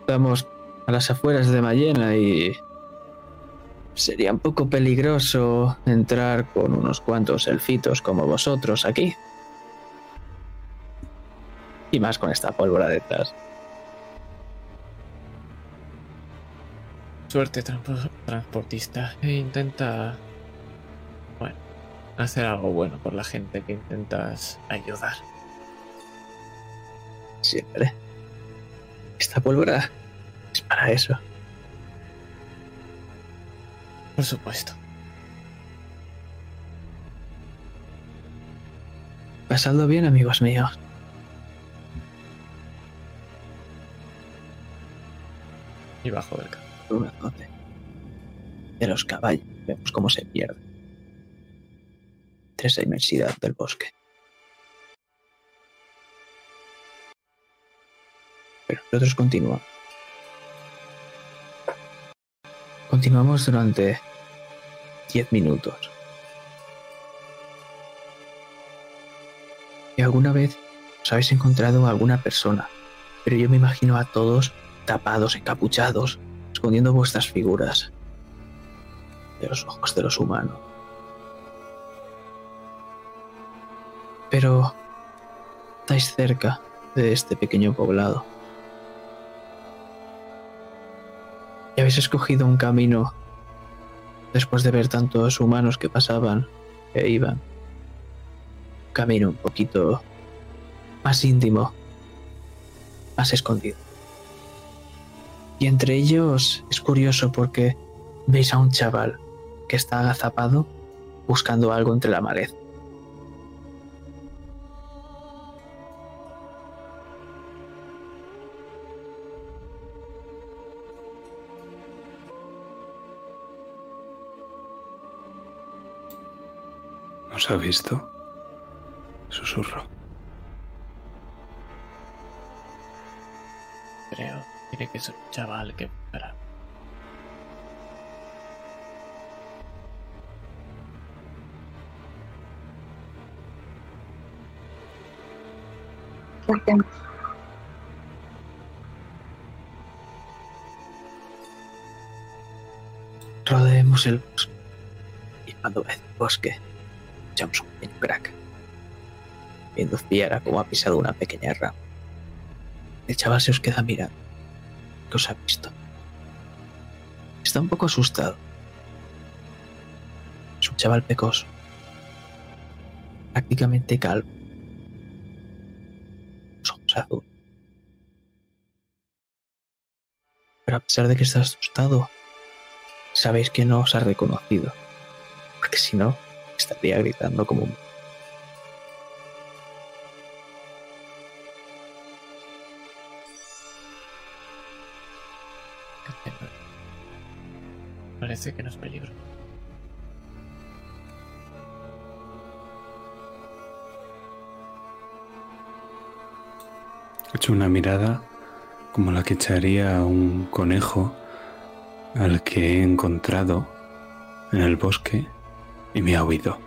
Estamos a las afueras de Mayena y Sería un poco peligroso entrar con unos cuantos elfitos como vosotros aquí. Y más con esta pólvora detrás. Suerte, transportista. E intenta. Bueno, hacer algo bueno por la gente que intentas ayudar. Siempre. Esta pólvora es para eso. Por supuesto. Pasadlo bien, amigos míos. Y bajo del carro. De los caballos. Vemos cómo se pierde. Entre esa inmensidad del bosque. Pero nosotros continuamos. Continuamos durante 10 minutos. Y alguna vez os habéis encontrado a alguna persona, pero yo me imagino a todos tapados, encapuchados, escondiendo vuestras figuras de los ojos de los humanos. Pero estáis cerca de este pequeño poblado. Habéis escogido un camino después de ver tantos humanos que pasaban e iban. Un camino un poquito más íntimo, más escondido. Y entre ellos es curioso porque veis a un chaval que está agazapado buscando algo entre la maleza. ¿Nos ha visto? Susurro. Creo. Tiene que ser un chaval que buscará. ¿Qué hacemos? Rodeemos el bosque. Y cuando el bosque, un pequeño crack. Viendo Fiera como ha pisado una pequeña rama. El chaval se os queda mirando. ¿Qué os ha visto? Está un poco asustado. Es un chaval pecoso. Prácticamente calvo. Los ojos azules. Pero a pesar de que está asustado, sabéis que no os ha reconocido. Porque si no, estaría gritando como un... Parece que no es peligro. He hecho una mirada como la que echaría a un conejo al que he encontrado en el bosque y me ha oído,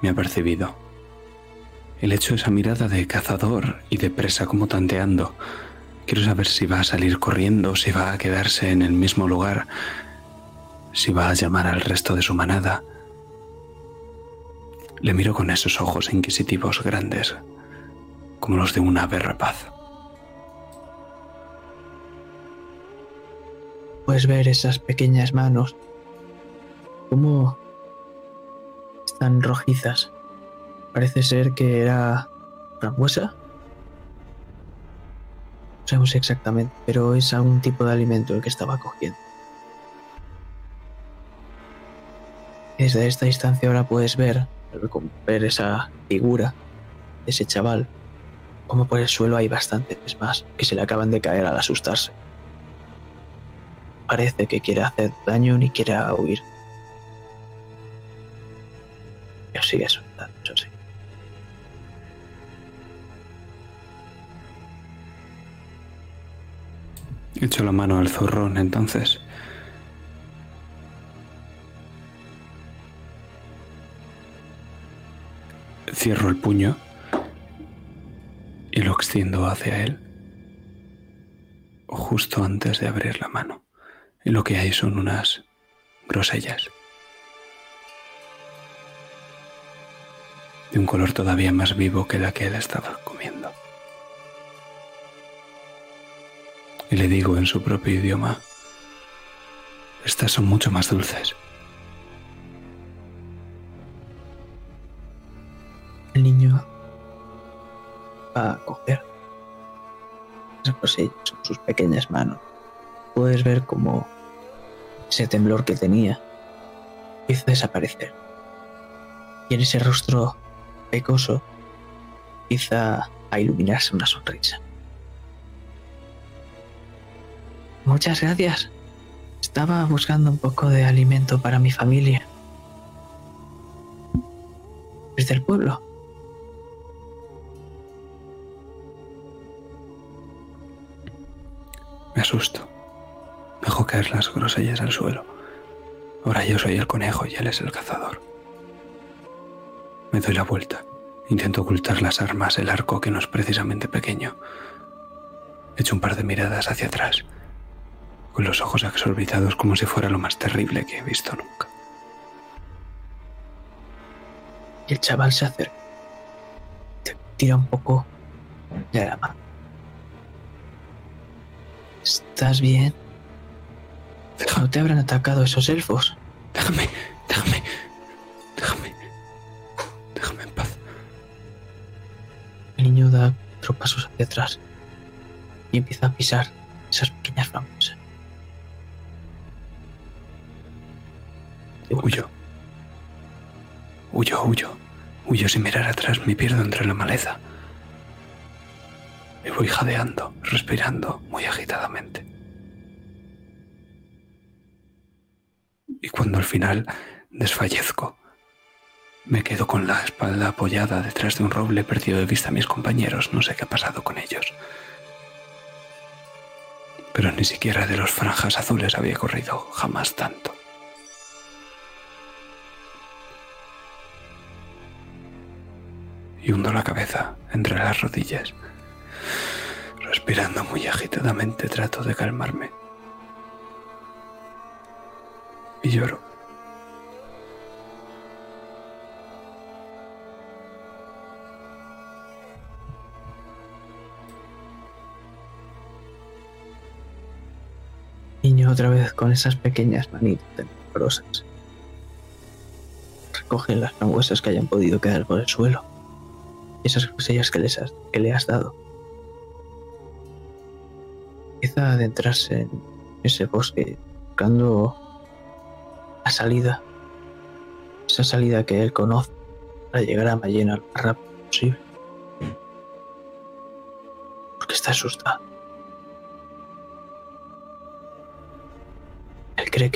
me ha percibido. El hecho esa mirada de cazador y de presa como tanteando. Quiero saber si va a salir corriendo, si va a quedarse en el mismo lugar, si va a llamar al resto de su manada. Le miro con esos ojos inquisitivos grandes, como los de un ave rapaz. Puedes ver esas pequeñas manos. Cómo tan rojizas. Parece ser que era frambuesa. No sabemos exactamente, pero es algún tipo de alimento el que estaba cogiendo. Desde esta distancia ahora puedes ver, ver esa figura ese chaval, como por el suelo hay bastantes más que se le acaban de caer al asustarse. Parece que quiere hacer daño ni quiere huir. Pero sigue eso sí. Echo la mano al zorrón entonces. Cierro el puño y lo extiendo hacia él justo antes de abrir la mano. Y lo que hay son unas grosellas. De un color todavía más vivo que la que él estaba comiendo. Y le digo en su propio idioma, estas son mucho más dulces. El niño va a coger cosillas en sus pequeñas manos. Puedes ver cómo ese temblor que tenía a desaparecer. Y en ese rostro pecoso empieza a iluminarse una sonrisa. Muchas gracias. Estaba buscando un poco de alimento para mi familia. Desde el pueblo. Me asusto. Dejo caer las grosellas al suelo. Ahora yo soy el conejo y él es el cazador. Me doy la vuelta. Intento ocultar las armas, el arco que no es precisamente pequeño. Echo un par de miradas hacia atrás con los ojos exorbitados como si fuera lo más terrible que he visto nunca. Y el chaval se acerca. Te tira un poco de la mano. ¿Estás bien? ¿No te habrán atacado esos elfos? Déjame, déjame, déjame, déjame en paz. El niño da otros pasos hacia atrás y empieza a pisar esas pequeñas frambuesas. Huyo. Huyo, huyo. Huyo sin mirar atrás, me pierdo entre la maleza. Y voy jadeando, respirando muy agitadamente. Y cuando al final desfallezco, me quedo con la espalda apoyada detrás de un roble perdido de vista a mis compañeros. No sé qué ha pasado con ellos. Pero ni siquiera de los franjas azules había corrido jamás tanto. y hundo la cabeza entre las rodillas. Respirando muy agitadamente trato de calmarme. Y lloro. Niño otra vez con esas pequeñas manitas temblorosas. Recogen las frambuesas que hayan podido quedar por el suelo esas cosillas que, que le has dado. Empieza a adentrarse en ese bosque buscando la salida, esa salida que él conoce para llegar a Mayena lo más rápido posible. Porque está asustado.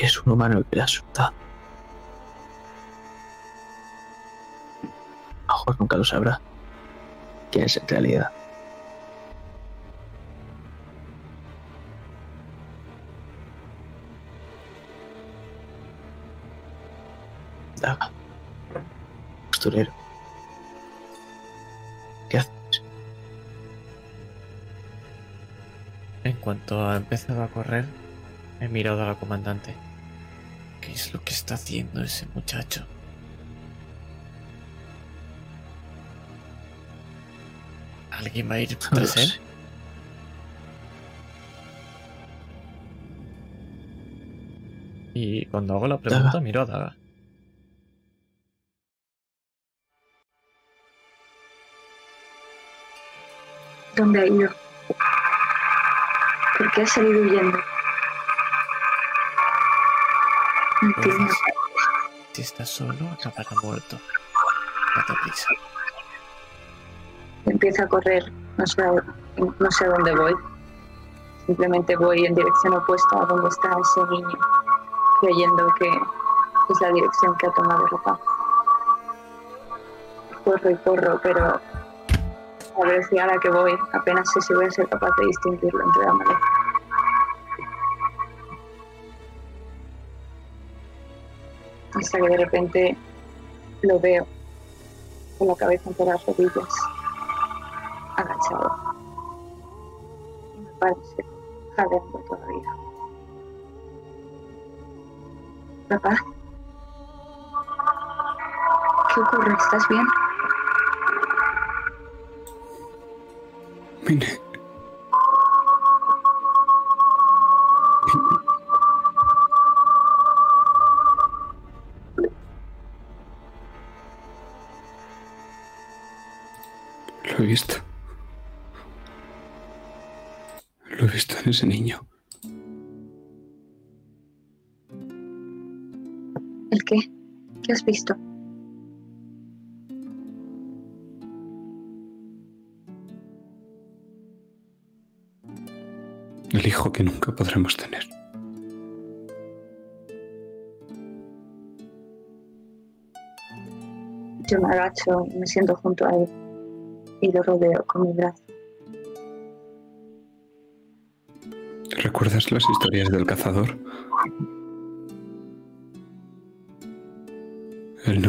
Que es un humano el que le ha asustado. A mejor nunca lo sabrá quién es en realidad. Daga. Costurero. ¿Qué haces? En cuanto ha empezado a correr, he mirado a la comandante. ¿Qué es lo que está haciendo ese muchacho? ¿Alguien va a ir [laughs] tras él? Y cuando hago la pregunta, Daga. miro a Daga. ¿Dónde ha ido? ¿Por qué ha salido huyendo? Si estás solo, acabará muerto. Date prisa. Empiezo a correr, no sé, a- no sé a dónde voy. Simplemente voy en dirección opuesta a donde está ese niño, creyendo que es la dirección que ha tomado Rafa. Corro y corro, pero a la velocidad a la que voy, apenas sé si voy a ser capaz de distinguirlo entre la maleza. Hasta que de repente lo veo con la cabeza entre las rodillas, agachado. Y me parece jadeando todavía. Papá, has visto? El hijo que nunca podremos tener. Yo me agacho me siento junto a él y lo rodeo con mi brazo. ¿Recuerdas las historias del cazador?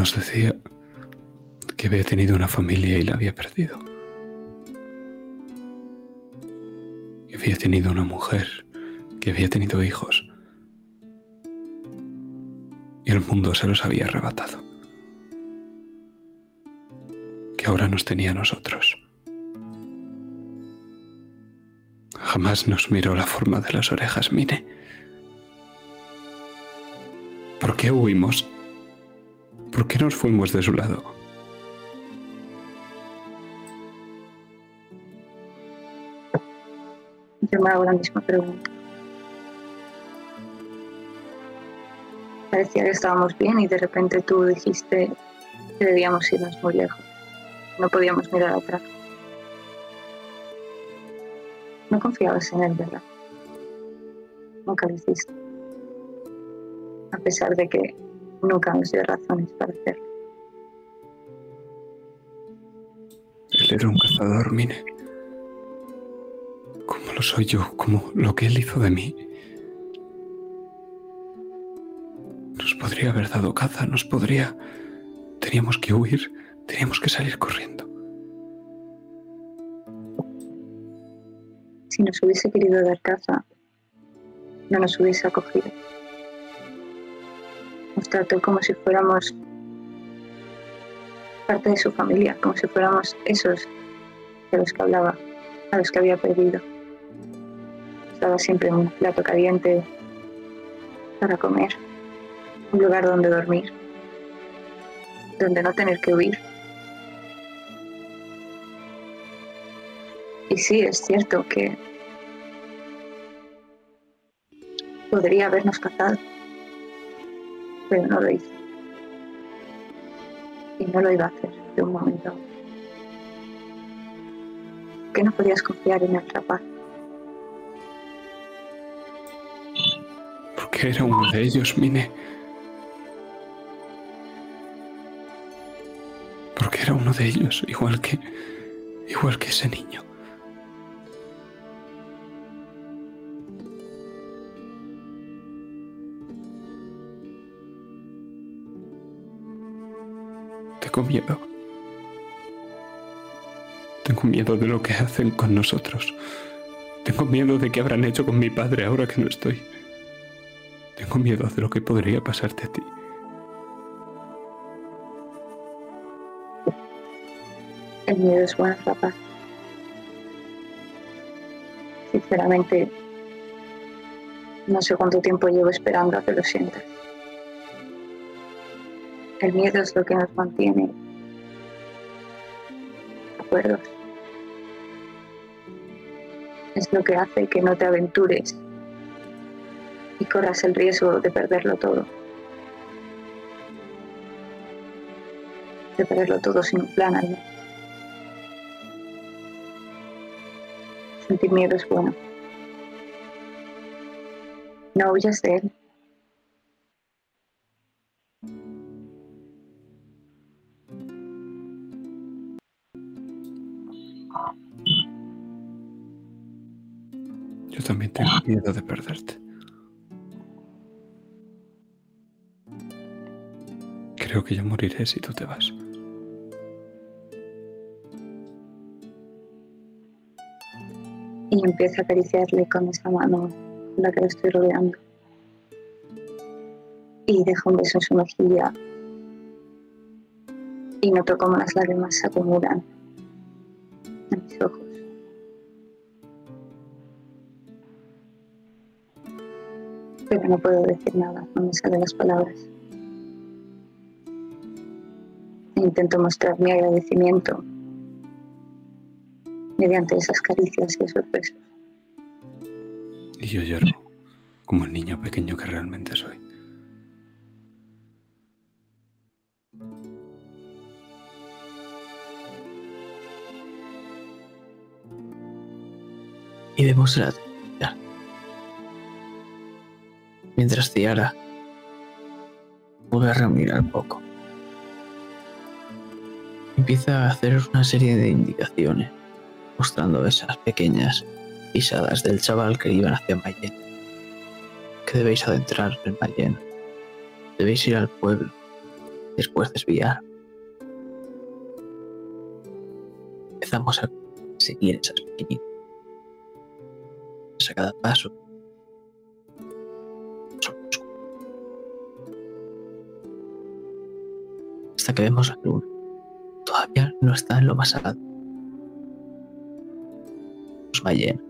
Nos decía que había tenido una familia y la había perdido. Que había tenido una mujer, que había tenido hijos. Y el mundo se los había arrebatado. Que ahora nos tenía a nosotros. Jamás nos miró la forma de las orejas, mire. ¿Por qué huimos? ¿Por qué nos fuimos de su lado? Yo me hago la misma pregunta. Parecía que estábamos bien y de repente tú dijiste que debíamos irnos muy lejos. No podíamos mirar atrás. No confiabas en él, ¿verdad? Nunca lo hiciste. A pesar de que nunca nos dio razones para hacerlo. Él era un cazador, mire. Como lo soy yo, como lo que él hizo de mí. Nos podría haber dado caza, nos podría... Teníamos que huir, teníamos que salir corriendo. Si nos hubiese querido dar caza, no nos hubiese acogido. Nos trató como si fuéramos parte de su familia, como si fuéramos esos de los que hablaba, a los que había perdido. Nos daba siempre un plato caliente para comer, un lugar donde dormir, donde no tener que huir. Y sí, es cierto que podría habernos cazado, pero no lo hizo. Y no lo iba a hacer de un momento a otro. ¿Por qué no podías confiar en el rapaz? Porque era uno de ellos, Mine. Porque era uno de ellos, igual que. igual que ese niño. Tengo miedo. Tengo miedo de lo que hacen con nosotros. Tengo miedo de qué habrán hecho con mi padre ahora que no estoy. Tengo miedo de lo que podría pasarte a ti. El miedo es bueno, rapaz. Sinceramente, no sé cuánto tiempo llevo esperando a que lo sientas. El miedo es lo que nos mantiene acuerdos. Es lo que hace que no te aventures y corras el riesgo de perderlo todo. prepararlo todo sin un plan. Sentir miedo es bueno. No huyas de él. Miedo de perderte. Creo que yo moriré si tú te vas. Y empieza a acariciarle con esa mano la que lo estoy rodeando. Y deja un beso en su mejilla. Y noto cómo las lágrimas se acumulan no puedo decir nada, no me salen las palabras. Intento mostrar mi agradecimiento mediante esas caricias y esos besos. Y yo lloro como el niño pequeño que realmente soy. Y vemos Mientras Ciara vuelve a reunir al poco. Empieza a hacer una serie de indicaciones, mostrando esas pequeñas pisadas del chaval que iban hacia Mayen. Que debéis adentrar en Mayen. Debéis ir al pueblo. Después desviar. Empezamos a seguir esas pequeñitas. A cada paso. Que vemos la luna. Todavía no está en lo más alto. Nos Mayen.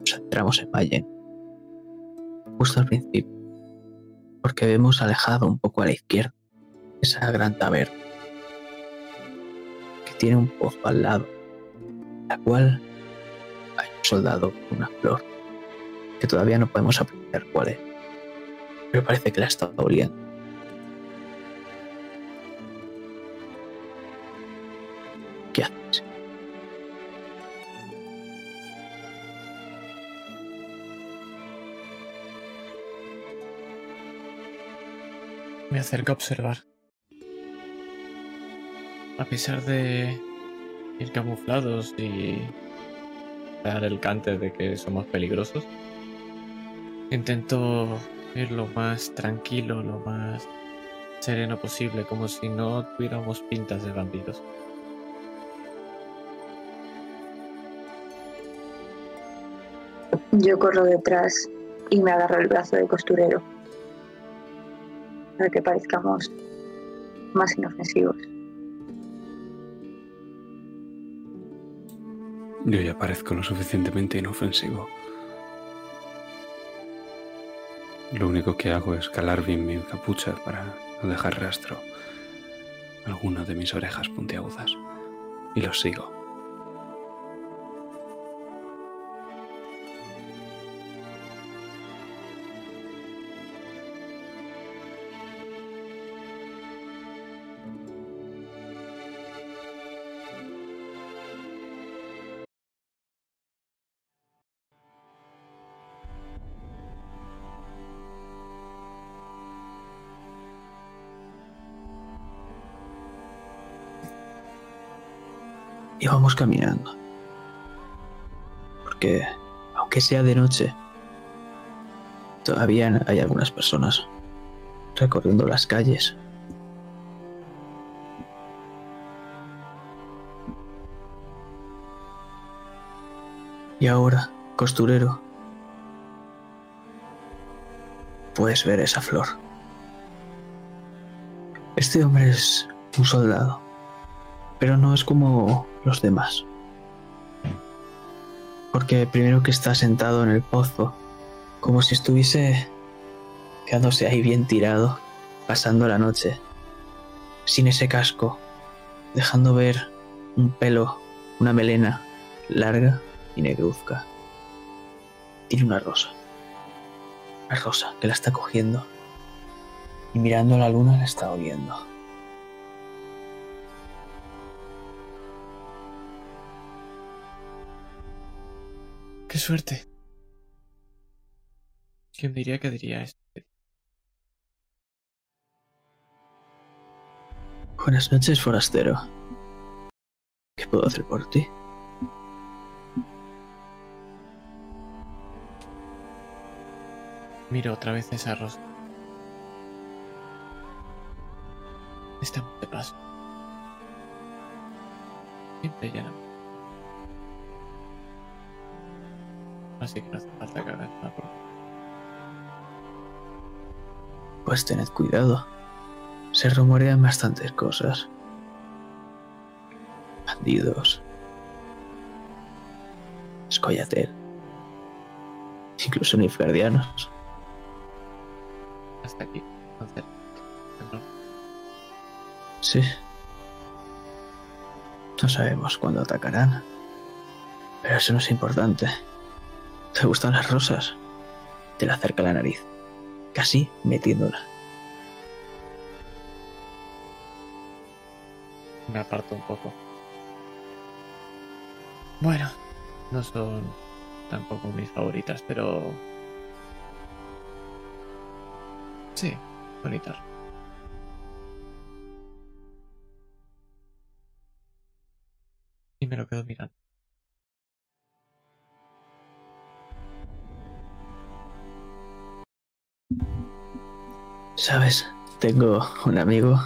Nos entramos en Mayen. Justo al principio. Porque vemos alejado un poco a la izquierda esa gran taberna. Que tiene un pozo al lado. La cual hay un soldado con una flor. Que todavía no podemos apreciar cuál es. Pero parece que la está oliendo. Acerco a observar. A pesar de ir camuflados y dar el cante de que somos peligrosos, intento ir lo más tranquilo, lo más sereno posible, como si no tuviéramos pintas de vampiros. Yo corro detrás y me agarro el brazo de costurero para que parezcamos más inofensivos. Yo ya parezco lo suficientemente inofensivo. Lo único que hago es calar bien mi capucha para no dejar rastro alguna de mis orejas puntiagudas. Y los sigo. Caminando. Porque, aunque sea de noche, todavía hay algunas personas recorriendo las calles. Y ahora, costurero, puedes ver esa flor. Este hombre es un soldado pero no es como los demás. Porque primero que está sentado en el pozo, como si estuviese quedándose ahí bien tirado, pasando la noche, sin ese casco, dejando ver un pelo, una melena larga y negruzca. Tiene una rosa, una rosa que la está cogiendo y mirando a la luna la está oliendo. Qué suerte. ¿Quién diría que diría esto? Buenas noches, forastero. ¿Qué puedo hacer por ti? Miro otra vez esa rosa. Estamos de paso. Siempre llena. Así que no hace falta que hagas nada. Pues tened cuidado. Se rumorean bastantes cosas. Bandidos. Escoyatel. Incluso nilfgaardianos. Hasta aquí. Entonces, no. Sí. No sabemos cuándo atacarán. Pero eso no es importante. ¿Te gustan las rosas? Te la acerca la nariz, casi metiéndola. me aparto un poco. Bueno, no son tampoco mis favoritas, pero... Sí, bonitas. Y me lo quedo mirando. Sabes, tengo un amigo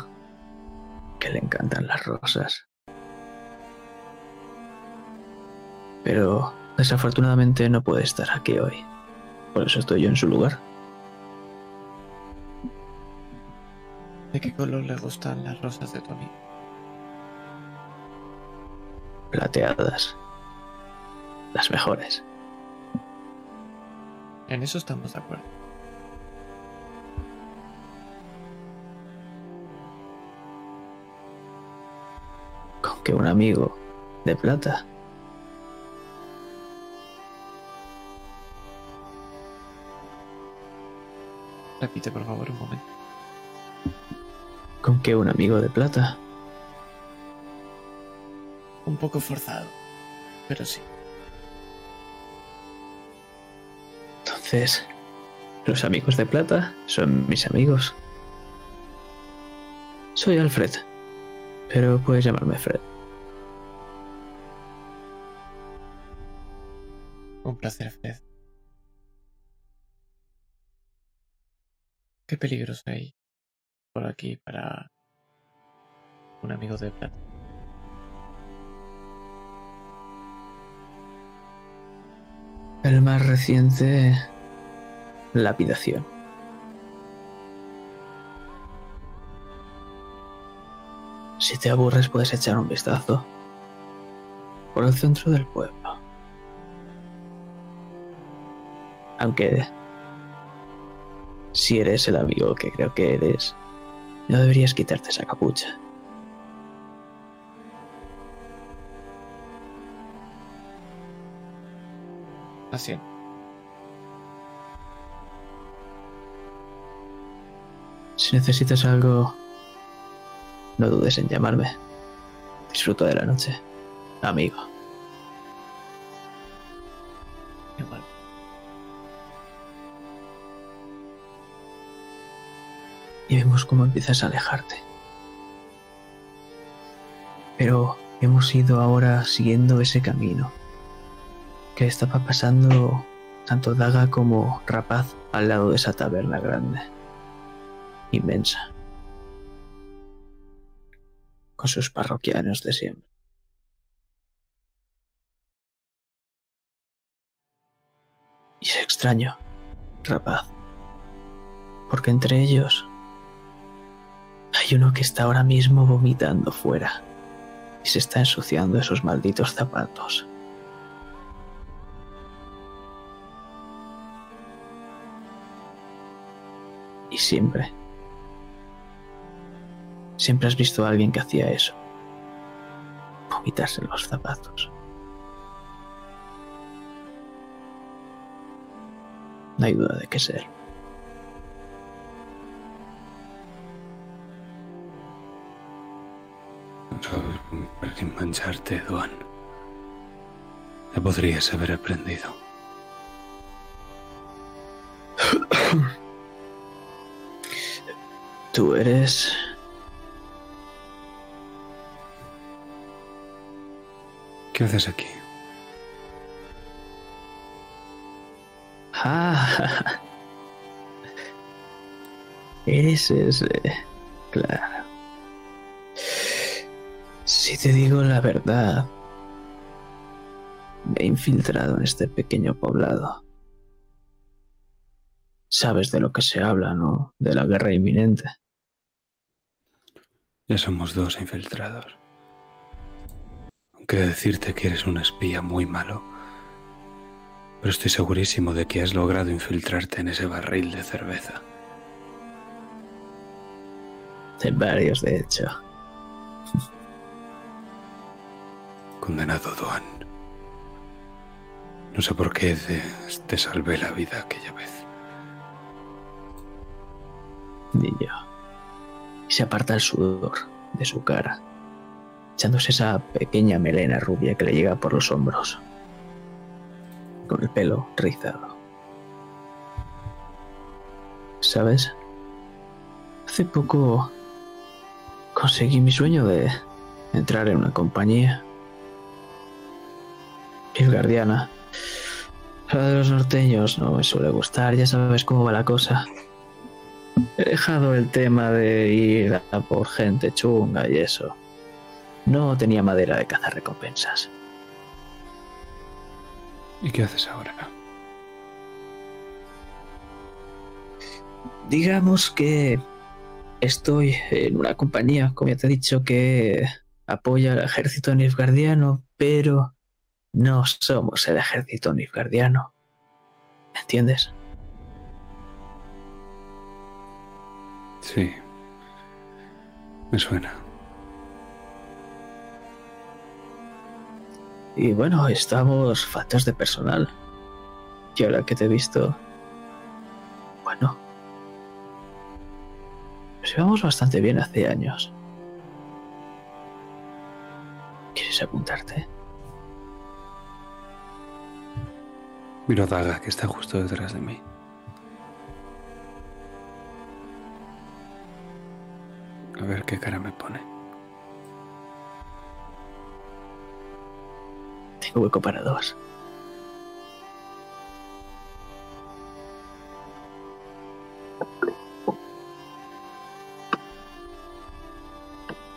que le encantan las rosas. Pero desafortunadamente no puede estar aquí hoy. Por eso estoy yo en su lugar. ¿De qué color le gustan las rosas de amigo? Plateadas. Las mejores. En eso estamos de acuerdo. Que un amigo de plata. Repite por favor un momento. Con que un amigo de plata. Un poco forzado, pero sí. Entonces, los amigos de plata son mis amigos. Soy Alfred, pero puedes llamarme Fred. Un placer, Fred. ¿Qué peligros hay por aquí para un amigo de plata? El más reciente, lapidación. Si te aburres puedes echar un vistazo por el centro del pueblo. Aunque si eres el amigo que creo que eres, no deberías quitarte esa capucha. Así. Si necesitas algo, no dudes en llamarme. Disfruto de la noche, amigo. Y vemos cómo empiezas a alejarte. Pero hemos ido ahora siguiendo ese camino que estaba pasando tanto Daga como Rapaz al lado de esa taberna grande, inmensa, con sus parroquianos de siempre. Y es extraño, Rapaz, porque entre ellos hay uno que está ahora mismo vomitando fuera y se está ensuciando esos malditos zapatos. Y siempre, siempre has visto a alguien que hacía eso. Vomitarse los zapatos. No hay duda de que es sin mancharte, Duan. Te podrías haber aprendido. [coughs] Tú eres... ¿Qué haces aquí? Ah, [laughs] ese es... Eh, claro. Si te digo la verdad, me he infiltrado en este pequeño poblado. Sabes de lo que se habla, ¿no? De la guerra inminente. Ya somos dos infiltrados. Aunque decirte que eres un espía muy malo, pero estoy segurísimo de que has logrado infiltrarte en ese barril de cerveza. De varios, de hecho. Condenado Duan. No sé por qué te, salvé la vida aquella vez. Ni. Y se aparta el sudor de su cara, echándose esa pequeña melena rubia que le llega por los hombros, con el pelo rizado. ¿Sabes? Hace poco conseguí mi sueño de entrar en una compañía. Guardiana. La de los norteños no me suele gustar, ya sabes cómo va la cosa. He dejado el tema de ir a por gente chunga y eso. No tenía madera de cazar recompensas. ¿Y qué haces ahora? Digamos que estoy en una compañía, como ya te he dicho, que apoya al ejército nifgardiano, pero no somos el ejército nifgardiano. ¿Me entiendes? Sí. Me suena. Y bueno, estamos faltos de personal. Y ahora que te he visto, bueno, nos llevamos bastante bien hace años. ¿Quieres apuntarte? Miro a Daga, que está justo detrás de mí. A ver qué cara me pone. Tengo hueco para dos.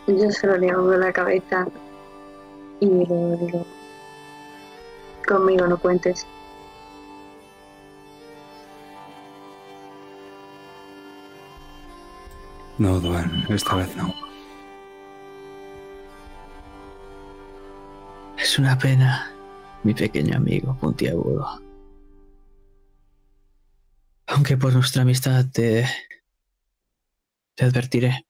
Yo solo le hago la cabeza y le digo, conmigo no cuentes. No, Duan, esta vez no. Es una pena, mi pequeño amigo puntiagudo. Aunque por nuestra amistad te... te advertiré.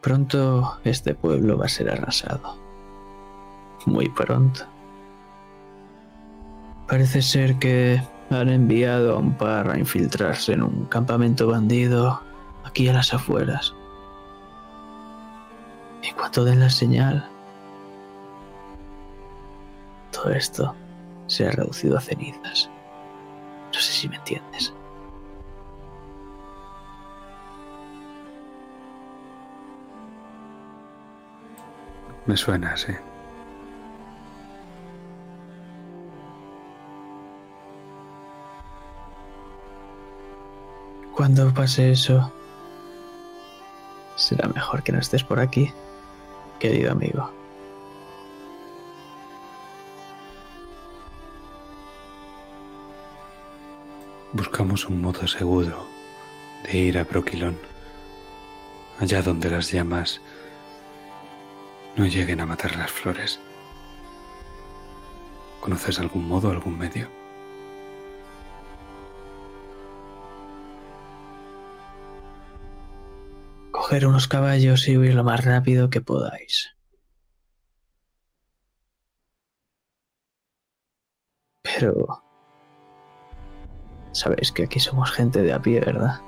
Pronto este pueblo va a ser arrasado. Muy pronto. Parece ser que han enviado a un par a infiltrarse en un campamento bandido aquí a las afueras. Y cuando den la señal, todo esto se ha reducido a cenizas. No sé si me entiendes. Me suena, sí. Cuando pase eso, será mejor que no estés por aquí, querido amigo. Buscamos un modo seguro de ir a Proquilón, allá donde las llamas no lleguen a matar las flores. ¿Conoces algún modo, algún medio? Coger unos caballos y huir lo más rápido que podáis. Pero... Sabéis que aquí somos gente de a pie, ¿verdad?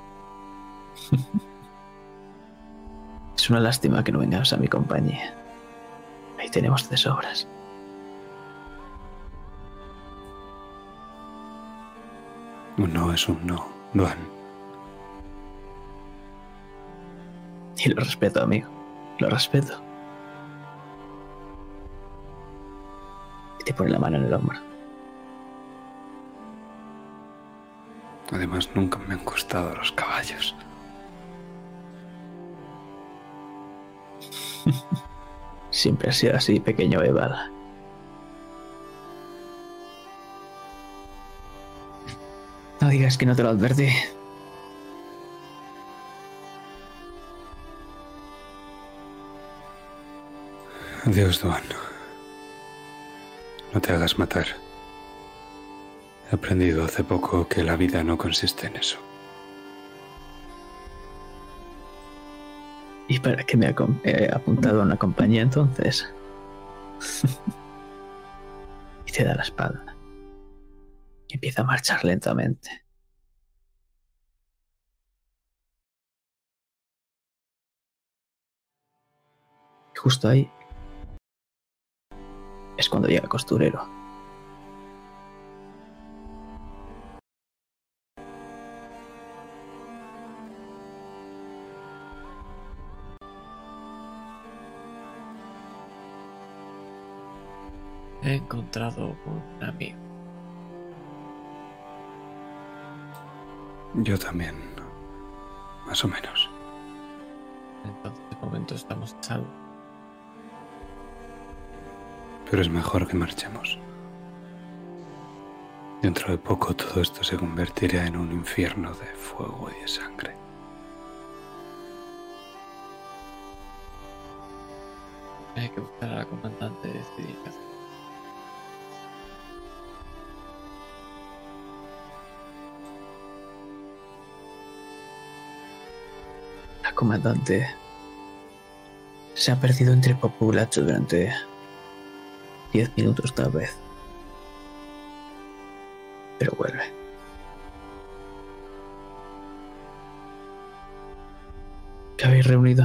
[laughs] es una lástima que no vengas a mi compañía. Ahí tenemos de sobras. Un no es un no, Duan. [laughs] Y lo respeto, amigo. Lo respeto. Y te pone la mano en el hombro. Además, nunca me han gustado los caballos. [laughs] Siempre ha sido así, pequeño Evada. No digas que no te lo advertí. Adiós, Duan. No te hagas matar. He aprendido hace poco que la vida no consiste en eso. ¿Y para qué me ha apuntado a una compañía entonces? [laughs] y te da la espalda. Y empieza a marchar lentamente. Justo ahí es cuando llega el costurero. He encontrado un amigo. Yo también. Más o menos. Entonces, de momento estamos a salvo. Pero es mejor que marchemos. Dentro de poco todo esto se convertirá en un infierno de fuego y de sangre. Hay que buscar a la comandante de qué hacer. La comandante se ha perdido entre populachos durante 10 minutos tal vez. Pero vuelve. ¿Qué habéis reunido?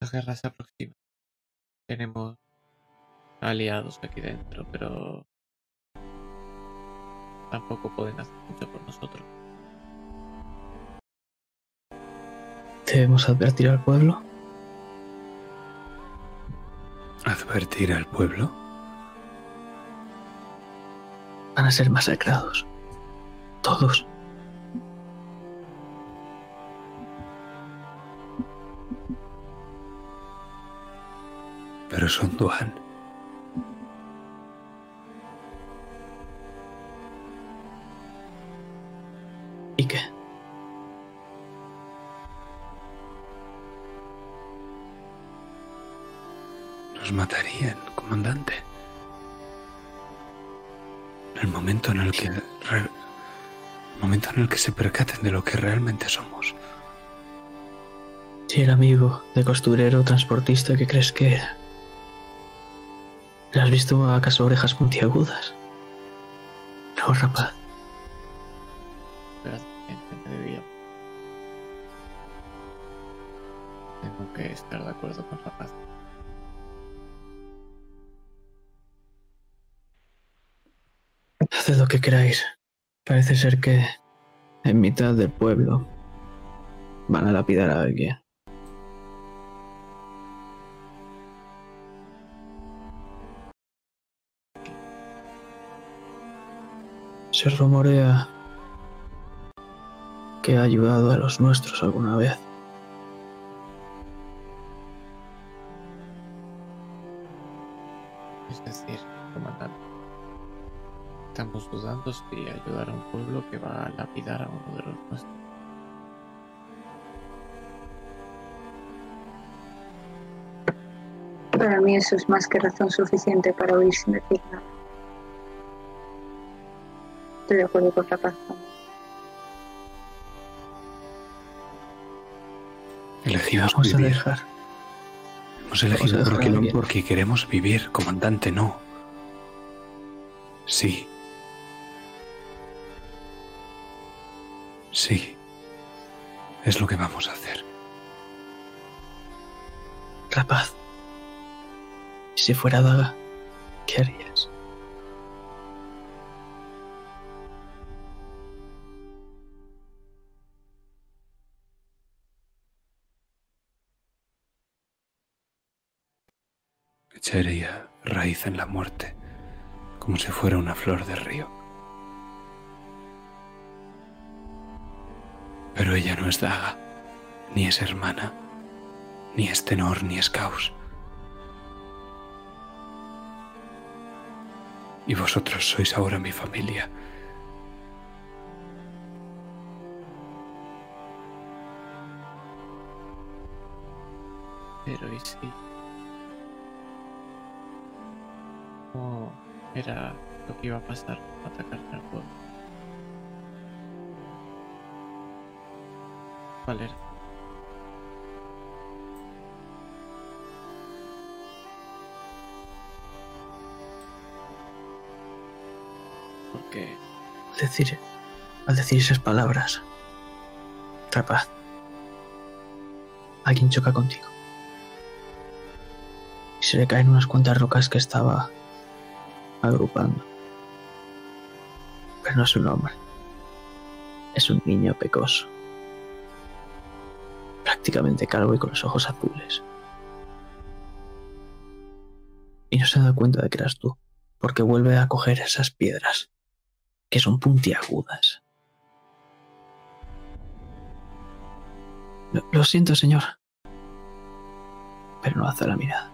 La guerra se aproxima. Tenemos aliados aquí dentro, pero tampoco pueden hacer mucho por nosotros. ¿Debemos advertir al pueblo? ¿Advertir al pueblo? Van a ser masacrados. Todos. Pero son Duan. Nos matarían, comandante. En el momento en el que... re- el momento en el que se percaten de lo que realmente somos. Si el amigo de costurero transportista que crees que era. ¿Le has visto acaso orejas puntiagudas? No, rapaz. Tengo que estar de acuerdo con Rapaz. Lo que queráis. Parece ser que en mitad del pueblo van a lapidar a alguien. Se rumorea que ha ayudado a los nuestros alguna vez. Dudando si ayudar a un pueblo que va a lapidar a uno de los nuestros. Para mí eso es más que razón suficiente para huir sin decir nada. Estoy de acuerdo con Rapaz. Elegimos Vamos a vivir. dejar. Hemos elegido a porque, a porque queremos vivir, comandante, no. Sí. Sí. Es lo que vamos a hacer. Rapaz. ¿Y si fuera daga? ¿Qué harías? Echaría raíz en la muerte, como si fuera una flor de río. Pero ella no es daga, ni es hermana, ni es tenor, ni es caos. Y vosotros sois ahora mi familia. Pero ¿y si? ¿Cómo era lo que iba a pasar atacar al pueblo? ¿Cuál era? Porque Al decir, al decir esas palabras, rapaz, alguien choca contigo. Y se le caen unas cuantas rocas que estaba agrupando. Pero no es un hombre. Es un niño pecoso. Prácticamente calvo y con los ojos azules. Y no se da cuenta de que eras tú, porque vuelve a coger esas piedras que son puntiagudas. Lo, lo siento, señor. Pero no hace la mirada.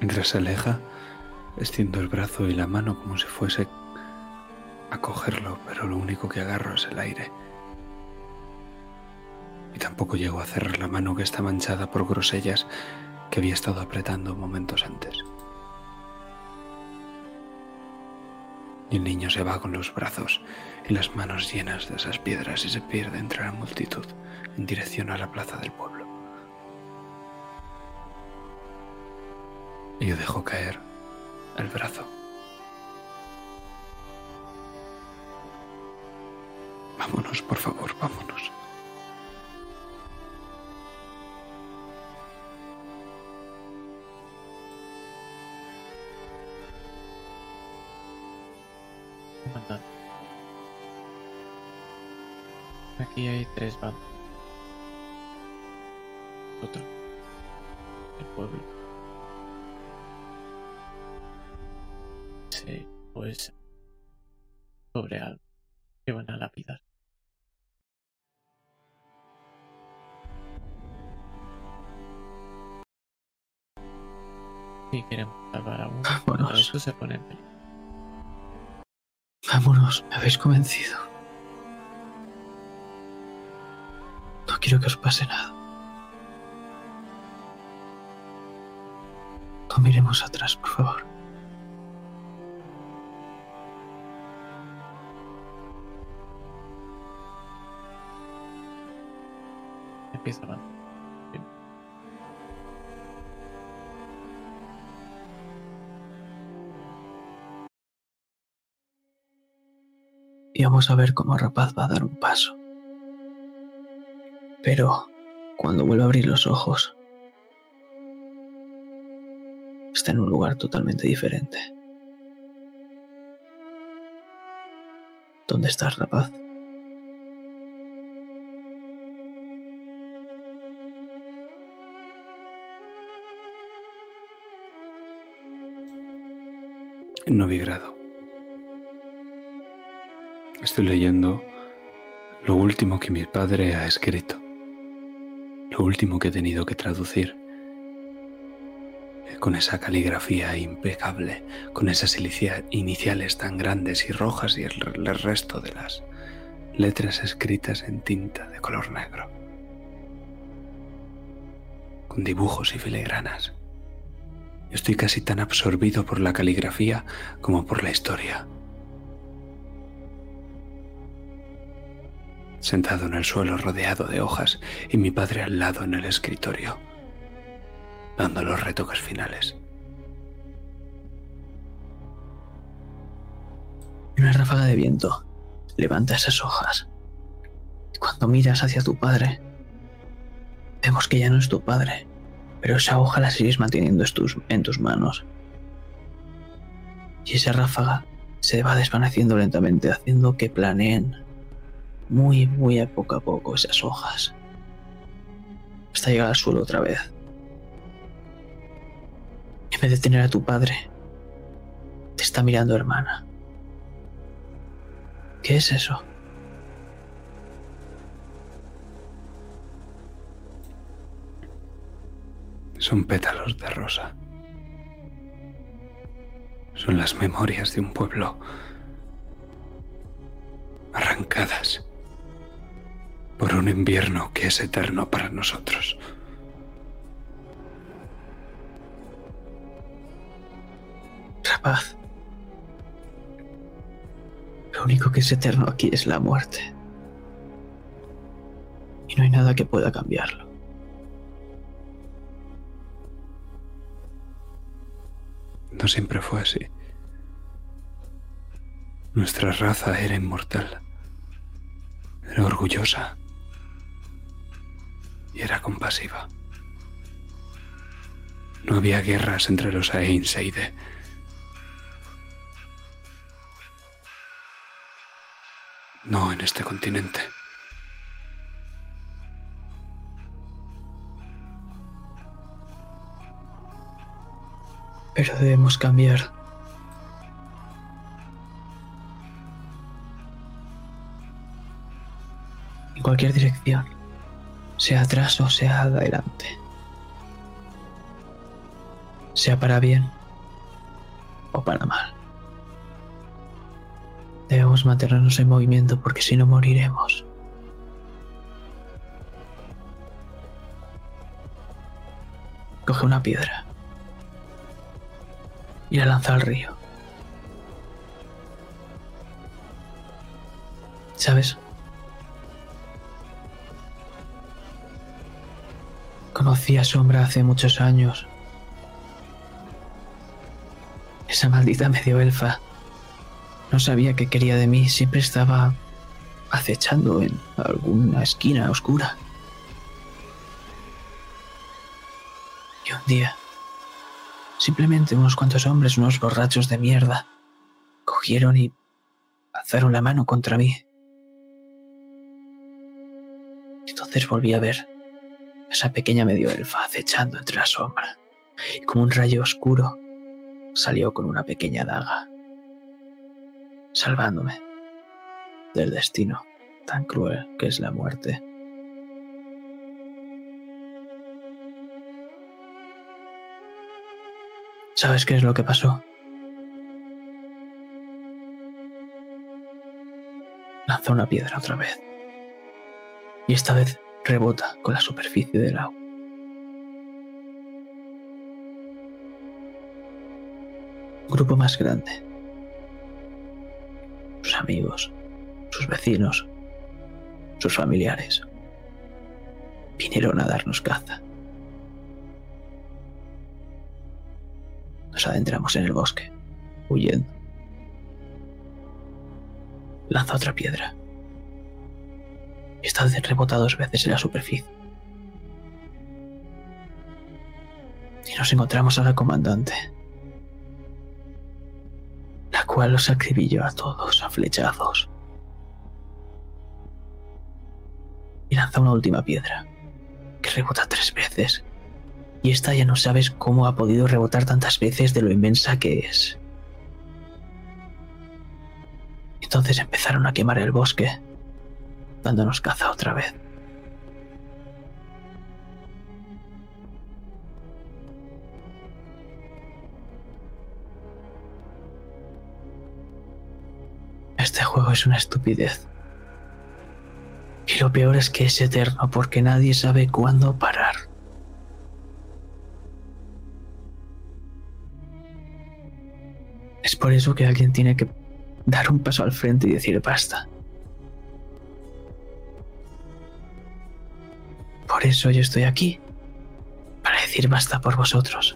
Mientras se aleja, extiendo el brazo y la mano como si fuese a cogerlo, pero lo único que agarro es el aire. Y tampoco llego a cerrar la mano que está manchada por grosellas que había estado apretando momentos antes. Y el niño se va con los brazos y las manos llenas de esas piedras y se pierde entre la multitud en dirección a la plaza del pueblo. Y yo dejo caer el brazo. Vámonos, por favor, vámonos. Aquí hay tres bandos. Otro. El pueblo. Sí, pues sobre algo que van a lapidar. Si queremos salvar a uno, Vámonos. eso se pone en peligro. Vámonos, me habéis convencido. No quiero que os pase nada. No miremos atrás, por favor. Empieza a avanzar. Vamos a ver cómo Rapaz va a dar un paso. Pero cuando vuelva a abrir los ojos, está en un lugar totalmente diferente. ¿Dónde estás, Rapaz? Novigrado. Estoy leyendo lo último que mi padre ha escrito, lo último que he tenido que traducir, con esa caligrafía impecable, con esas inicia- iniciales tan grandes y rojas y el, resto de las letras escritas en tinta de color negro, con dibujos y filigranas. Estoy casi tan absorbido por la caligrafía como por la historia. Sentado en el suelo rodeado de hojas y mi padre al lado en el escritorio, dando los retoques finales. Una ráfaga de viento levanta esas hojas. Y cuando miras hacia tu padre, Vemos que ya no es tu padre, pero esa hoja la sigues manteniendo en tus manos. Y esa ráfaga se va desvaneciendo lentamente, haciendo que planeen muy, muy a poco a poco esas hojas, hasta llegar al suelo otra vez. En vez de tener a tu padre, te está mirando hermana. ¿Qué es eso? Son pétalos de rosa. Son las memorias de un pueblo arrancadas por un invierno que es eterno para nosotros. Rapaz. Lo único que es eterno aquí es la muerte. Y no hay nada que pueda cambiarlo. No siempre fue así. Nuestra raza era inmortal. Era orgullosa. Y era compasiva. No había guerras entre los Ainseide. No en este continente. Pero debemos cambiar. En cualquier dirección, sea atrás o sea adelante. Sea para bien o para mal. Debemos mantenernos en movimiento porque si no moriremos. Coge una piedra y la lanza al río. ¿Sabes? Conocí a Sombra hace muchos años. Esa maldita medio elfa. No sabía qué quería de mí, siempre estaba acechando en alguna esquina oscura. Y un día, simplemente unos cuantos hombres, unos borrachos de mierda, cogieron y alzaron la mano contra mí. Entonces volví a ver esa pequeña medio elfa acechando entre la sombra, y como un rayo oscuro salió con una pequeña daga salvándome del destino tan cruel que es la muerte. ¿Sabes qué es lo que pasó? Lanzó una piedra otra vez. Y esta vez rebota con la superficie del agua. Grupo más grande sus amigos, sus vecinos, sus familiares. Vinieron a darnos caza. Nos adentramos en el bosque, huyendo. Lanza otra piedra. Esta rebota dos veces en la superficie. Y nos encontramos a la comandante la cual los acribilló a todos a flechazos. Y lanza una última piedra, que rebota tres veces. Y esta ya no sabes cómo ha podido rebotar tantas veces de lo inmensa que es. Entonces empezaron a quemar el bosque, dándonos caza otra vez. Este juego es una estupidez. Y lo peor es que es eterno porque nadie sabe cuándo parar. Es por eso que alguien tiene que dar un paso al frente y decir basta. Por eso yo estoy aquí, para decir basta por vosotros.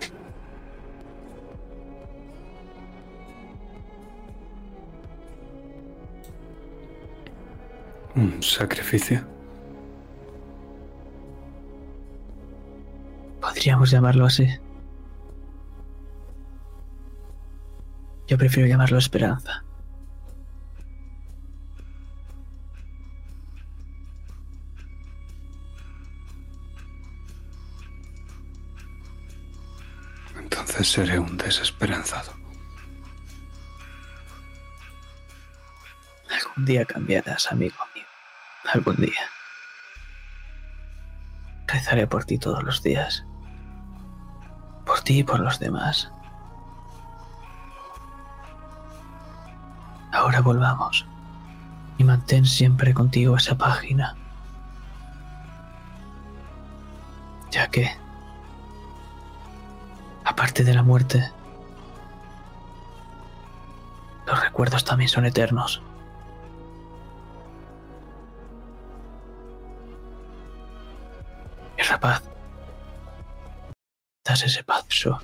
Un sacrificio. Podríamos llamarlo así. Yo prefiero llamarlo esperanza. Seré un desesperanzado. Algún día cambiarás, amigo mío. Algún día. Rezaré por ti todos los días. Por ti y por los demás. Ahora volvamos. Y mantén siempre contigo esa página. Ya que, aparte de la muerte, los recuerdos también son eternos. Y rapaz, das ese paso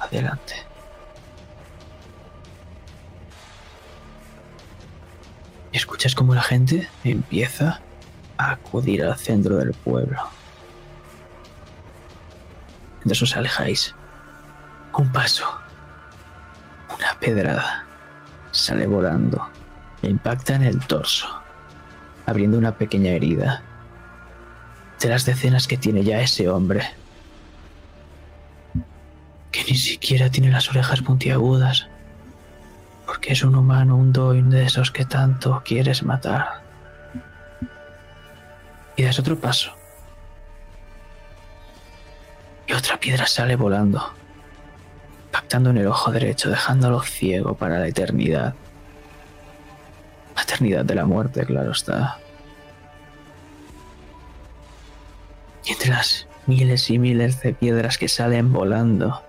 adelante. Y escuchas como la gente empieza a acudir al centro del pueblo. Mientras os alejáis, un paso, una pedrada, sale volando impacta en el torso, abriendo una pequeña herida de las decenas que tiene ya ese hombre. Que ni siquiera tiene las orejas puntiagudas. Porque es un humano, un doin de esos que tanto quieres matar. Y das otro paso. Y otra piedra sale volando, impactando en el ojo derecho, dejándolo ciego para la eternidad. La eternidad de la muerte, claro está. Y entre las miles y miles de piedras que salen volando,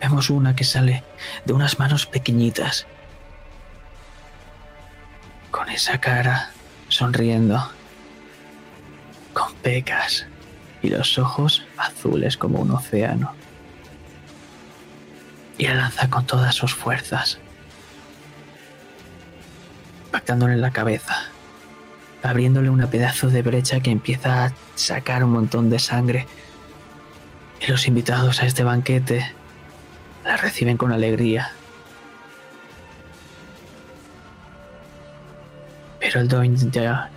vemos una que sale de unas manos pequeñitas, con esa cara sonriendo, con pecas y los ojos azules como un océano. Y la lanza con todas sus fuerzas, impactándole en la cabeza abriéndole una pedazo de brecha que empieza a sacar un montón de sangre. Y los invitados a este banquete la reciben con alegría. Pero el Doin ya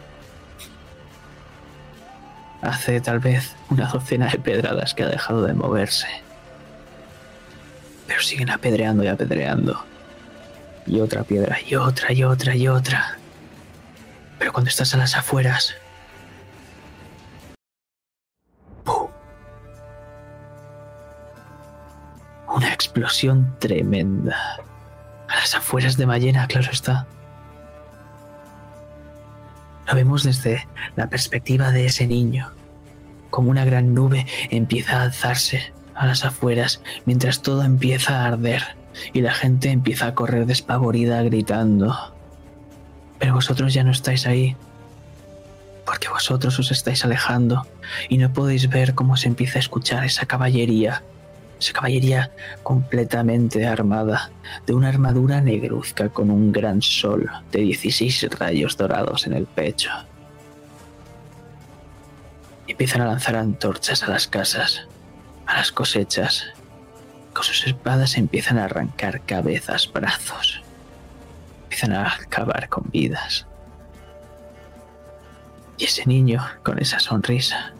hace tal vez una docena de pedradas que ha dejado de moverse. Pero siguen apedreando y apedreando. Y otra piedra, y otra, y otra, y otra. Pero cuando estás a las afueras... Una explosión tremenda. A las afueras de Ballena, claro está. Lo vemos desde la perspectiva de ese niño. Como una gran nube empieza a alzarse a las afueras mientras todo empieza a arder y la gente empieza a correr despavorida gritando. Pero vosotros ya no estáis ahí, porque vosotros os estáis alejando y no podéis ver cómo se empieza a escuchar esa caballería, esa caballería completamente armada, de una armadura negruzca con un gran sol de 16 rayos dorados en el pecho. Empiezan a lanzar antorchas a las casas, las cosechas. Con sus espadas empiezan a arrancar cabezas, brazos empiezan a acabar con vidas. Y ese niño con esa sonrisa,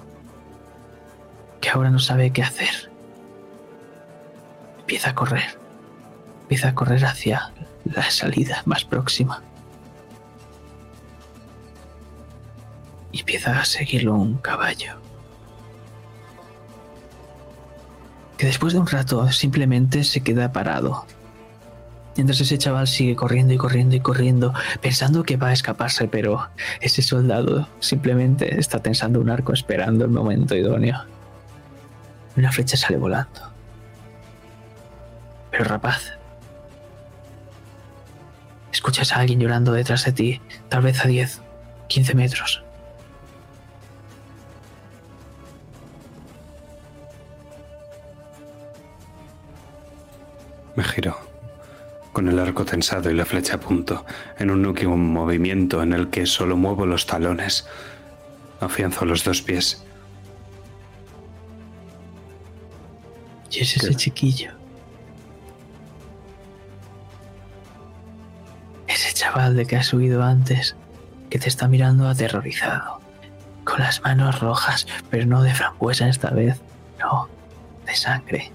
que ahora no sabe qué hacer, empieza a correr, empieza a correr hacia la salida más próxima. Y empieza a seguirlo un caballo. Que después de un rato simplemente se queda parado, Mientras ese chaval sigue corriendo y corriendo y corriendo, pensando que va a escaparse, pero ese soldado simplemente está tensando un arco esperando el momento idóneo. Una flecha sale volando. Pero rapaz, escuchas a alguien llorando detrás de ti, tal vez a 10, 15 metros. Me giro, con el arco tensado y la flecha a punto, en un último movimiento en el que solo muevo los talones. Afianzo los dos pies. Y es ese ¿Qué? chiquillo. Ese chaval de que has huido antes, que te está mirando aterrorizado, con las manos rojas, pero no de frambuesa esta vez, no, de sangre.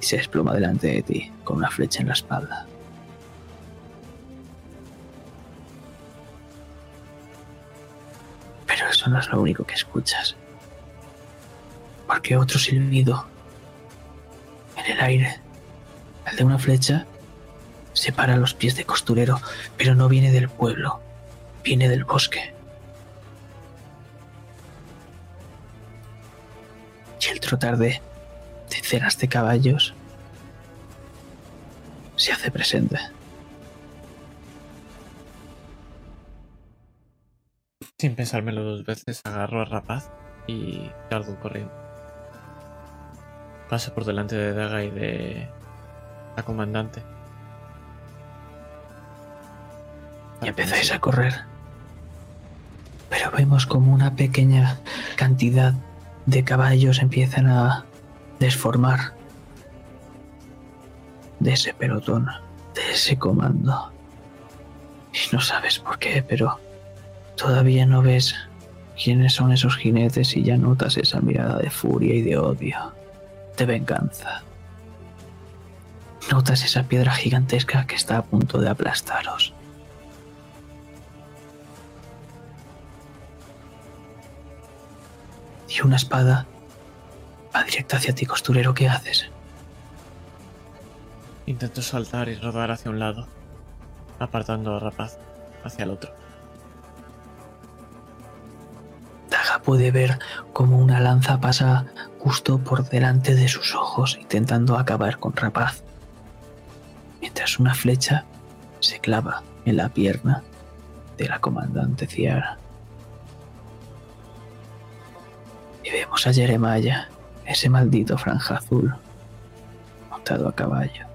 Y se desploma delante de ti, con una flecha en la espalda. Pero eso no es lo único que escuchas. Porque otro silbido en el aire, el de una flecha, separa los pies de costurero, pero no viene del pueblo, viene del bosque. Y el trotar de decenas de caballos se hace presente. Sin pensármelo dos veces, agarro a Rapaz y salgo corriendo. Paso por delante de Daga y de la comandante. Y empezáis a correr. Pero vemos como una pequeña cantidad de caballos empiezan a desformar de ese pelotón, de ese comando. Y no sabes por qué, pero todavía no ves quiénes son esos jinetes y ya notas esa mirada de furia y de odio, de venganza. Notas esa piedra gigantesca que está a punto de aplastaros. y una espada va directa hacia ti, costurero. ¿Qué haces? Intento saltar y rodar hacia un lado, apartando a Rapaz hacia el otro. Daga puede ver cómo una lanza pasa justo por delante de sus ojos, intentando acabar con Rapaz, mientras una flecha se clava en la pierna de la comandante Ciara. Y vemos a Jeremiah, ese maldito franja azul, montado a caballo.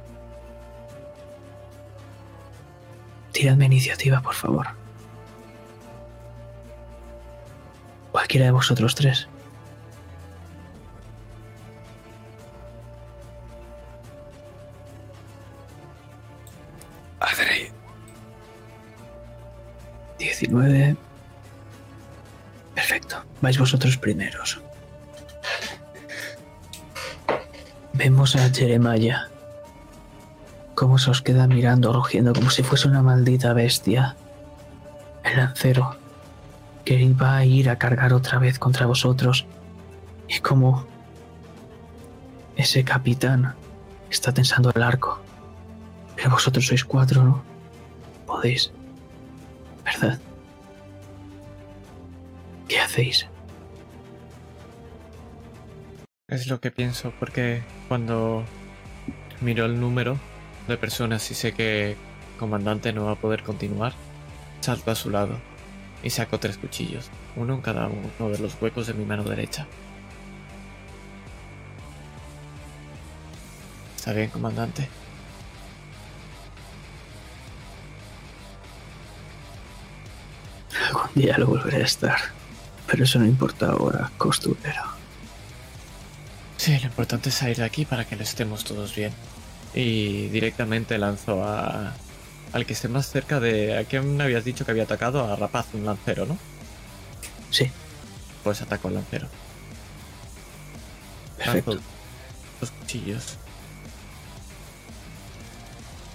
Tiradme iniciativa, por favor. Cualquiera de vosotros tres. Adrey. 19. Perfecto. Vais vosotros primeros. Vemos a Jeremiah. Cómo se os queda mirando, rugiendo como si fuese una maldita bestia. El lancero que iba a ir a cargar otra vez contra vosotros. Y como ese capitán está tensando el arco. Pero vosotros sois cuatro, ¿no? Podéis. ¿Verdad? ¿Qué hacéis? Es lo que pienso, porque cuando miro el número de personas y sé que el comandante no va a poder continuar, salto a su lado y saco tres cuchillos, uno en cada uno de los huecos de mi mano derecha. ¿Está bien, comandante? Algún día lo volveré a estar. Pero eso no importa ahora, costurero. Sí, lo importante es salir de aquí para que lo estemos todos bien. Y directamente lanzo a... Al que esté más cerca de... ¿A quién me habías dicho que había atacado? A Rapaz, un lancero, ¿no? Sí, Pues ataco al lancero. perfecto. Lanzo dos cuchillos.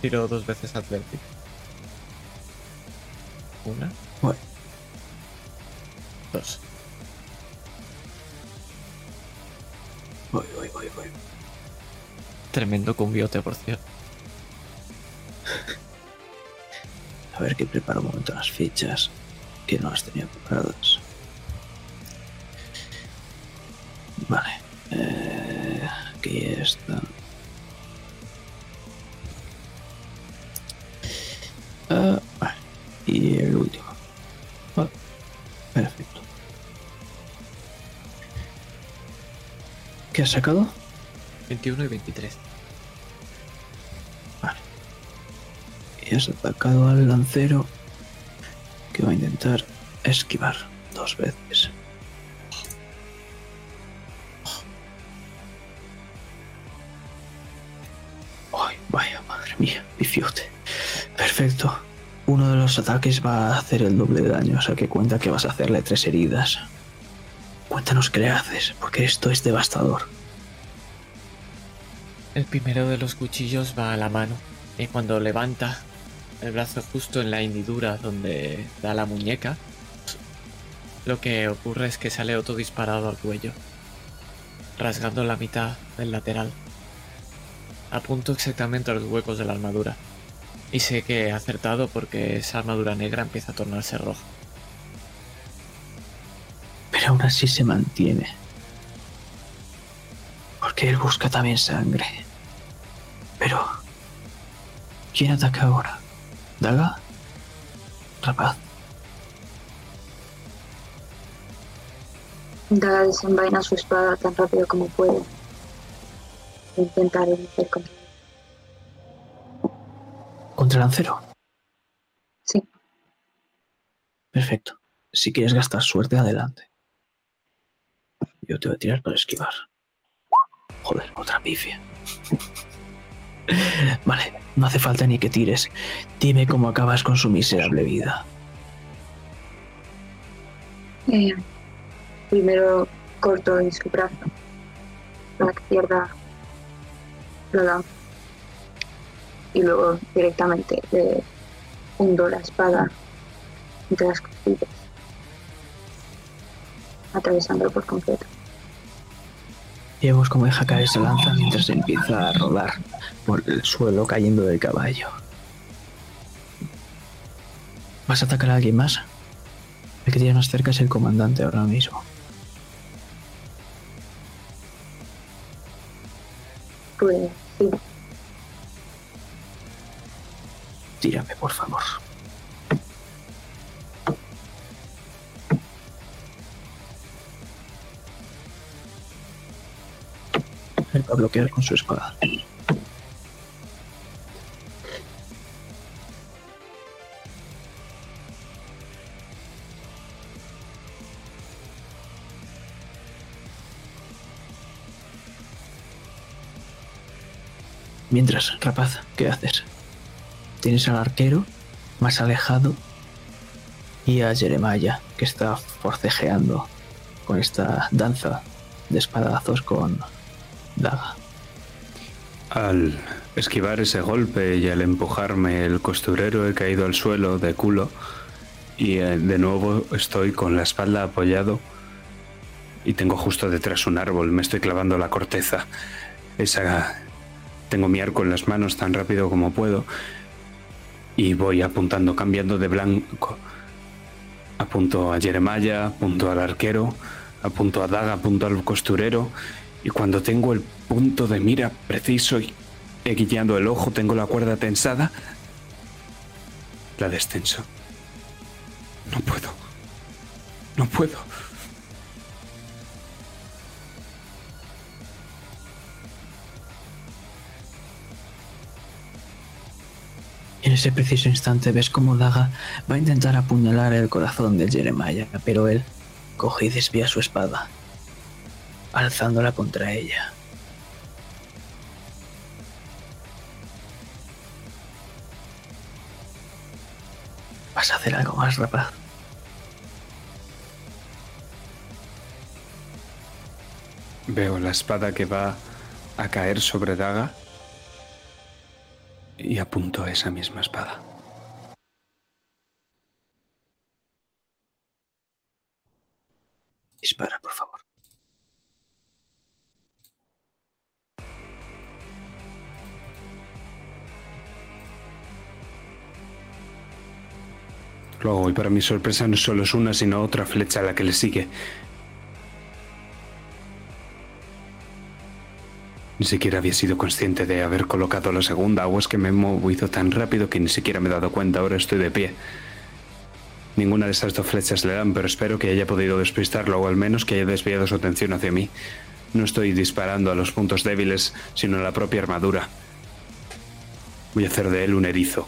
Tiro dos veces Atlético. Una. Bueno. Dos. Voy, voy, voy, voy. Tremendo cumbiote, por cierto. A ver que preparo un momento las fichas que no las tenía preparadas. Vale. Eh, aquí está. Ah, vale. Y el último. ¿Qué has sacado? 21 y 23. Vale. Y has atacado al lancero que va a intentar esquivar dos veces. Ay, vaya, madre mía, bifiote. Perfecto. Uno de los ataques va a hacer el doble de daño, o sea que cuenta que vas a hacerle tres heridas. Cuéntanos qué le haces, porque esto es devastador. El primero de los cuchillos va a la mano y cuando levanta el brazo justo en la hendidura donde da la muñeca, lo que ocurre es que sale otro disparado al cuello, rasgando la mitad del lateral. Apunto exactamente a los huecos de la armadura. Y sé que he acertado porque esa armadura negra empieza a tornarse roja. Pero aún así se mantiene. Porque él busca también sangre. Pero... ¿Quién ataca ahora? ¿Daga? Rapaz. Daga desenvaina su espada tan rápido como puede. Intentar iniciar contra él. ¿Contra el lancero? Sí, Perfecto. Si quieres gastar suerte, adelante. Yo te voy a tirar para esquivar. Joder, otra pifia. [laughs] vale, no hace falta ni que tires. Dime cómo acabas con su miserable vida. Eh, primero corto en su brazo para que pierda la lanza. Y luego directamente le hundo la espada entre las costillas, atravesándolo por completo. Y vemos cómo deja caer esa lanza mientras empieza a rodar por el suelo cayendo del caballo. ¿Vas a atacar a alguien más? El que tiene más cerca es el comandante ahora mismo. Pues sí, Tírame, por favor. Él va a bloquear con su espada. Mientras, rapaz, ¿qué haces? Tienes al arquero más alejado y a Jeremiah que está forcejeando con esta danza de espadazos con daga. Al esquivar ese golpe y al empujarme el costurero he caído al suelo de culo y eh, de nuevo estoy con la espalda apoyado y tengo justo detrás un árbol, me estoy clavando la corteza. Esa tengo mi arco en las manos tan rápido como puedo y voy apuntando, cambiando de blanco. Apunto a Jeremiah, apunto al arquero, apunto a Daga, apunto al costurero y cuando tengo el punto de mira preciso y he guiado el ojo, tengo la cuerda tensada, la descenso. No puedo. No puedo. En ese preciso instante ves cómo Daga va a intentar apuñalar el corazón de Jeremiah, pero él coge y desvía su espada, alzándola contra ella. ¿Vas a hacer algo más, rapaz? Veo la espada que va a caer sobre Daga y apunto a esa misma espada. Dispara, por favor. Lo hago y para mi sorpresa no solo es una, sino otra flecha a la que le sigue. Ni siquiera había sido consciente de haber colocado la segunda, o es que me he movido tan rápido que ni siquiera me he dado cuenta, ahora estoy de pie. Ninguna de esas dos flechas le dan, pero espero que haya podido despistarlo, o al menos que haya desviado su atención hacia mí. No estoy disparando a los puntos débiles, sino a la propia armadura. Voy a hacer de él un erizo.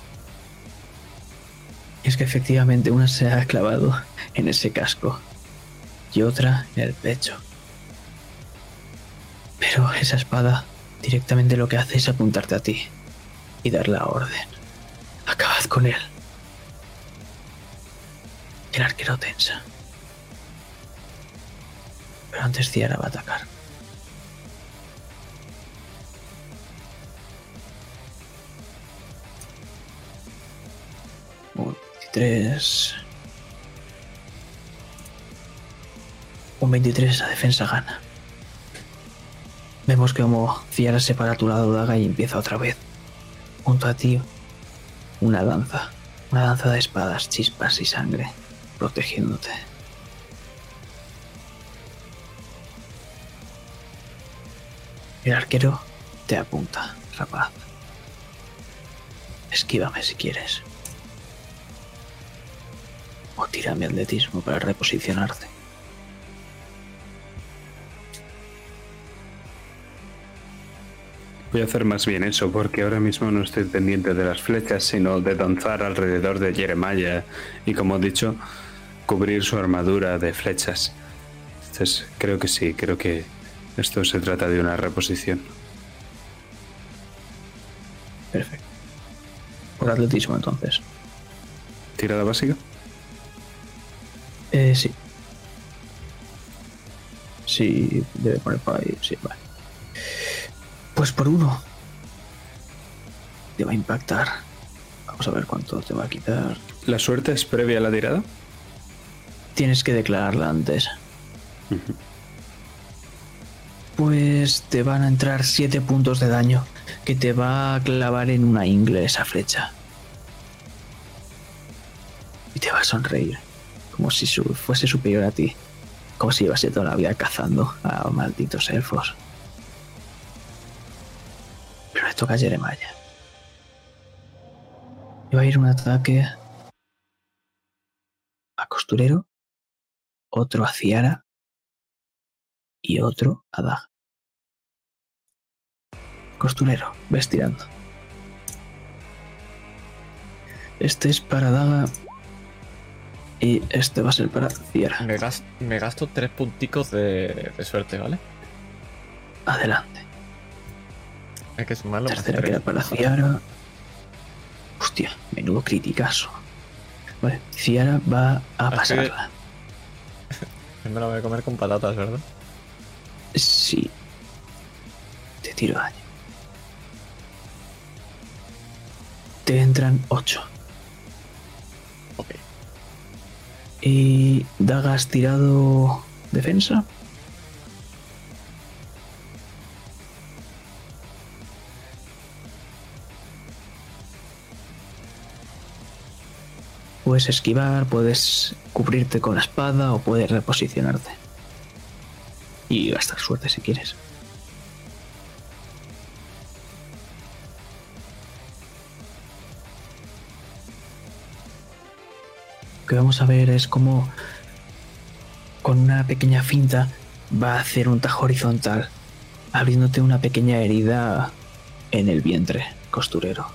Es que efectivamente una se ha clavado en ese casco y otra en el pecho. Pero esa espada directamente lo que hace es apuntarte a ti. y dar la orden. Acabad con él. El arquero tensa. Pero antes Ciara va a atacar. 23. Un 23 la defensa gana. Vemos que como Ciara separa a tu lado daga y empieza otra vez. Junto a ti, una danza. Una danza de espadas, chispas y sangre, protegiéndote. El arquero te apunta, rapaz. Esquívame si quieres. O tírame atletismo para reposicionarte. Voy a hacer más bien eso, porque ahora mismo no estoy pendiente de las flechas, sino de danzar alrededor de Jeremiah y, como he dicho, cubrir su armadura de flechas. Entonces, creo que sí, creo que esto se trata de una reposición. Perfecto. Por atletismo entonces. ¿Tirada básica? Eh, sí. Sí, debe poner por ahí. Sí, vale. Pues por uno. Te va a impactar. Vamos a ver cuánto te va a quitar. ¿La suerte es previa a la tirada? Tienes que declararla antes. Pues te van a entrar 7 puntos de daño que te va a clavar en una ingle esa flecha. Y te va a sonreír, como si su- fuese superior a ti, como si llevase toda la vida cazando a malditos elfos. Pero le toca a Jeremiah. Y va a ir un ataque a costurero, otro a Ciara y otro a Dag. Costurero, ves tirando. Este es para Daga y este va a ser para Ciara. Me, gas- me gasto tres punticos de, de suerte, ¿vale? Adelante. Hay que sumarlo más Tercera queda para Ciara. Hostia, menudo criticazo. Vale, Ciara va a Así- pasarla. [laughs] Me lo voy a comer con patatas, ¿verdad? Sí. Te tiro daño. Te entran 8. Ok. Y Daga has tirado defensa. Puedes esquivar, puedes cubrirte con la espada o puedes reposicionarte. Y gastar suerte si quieres. Que vamos a ver es cómo con una pequeña finta va a hacer un tajo horizontal, abriéndote una pequeña herida en el vientre, costurero.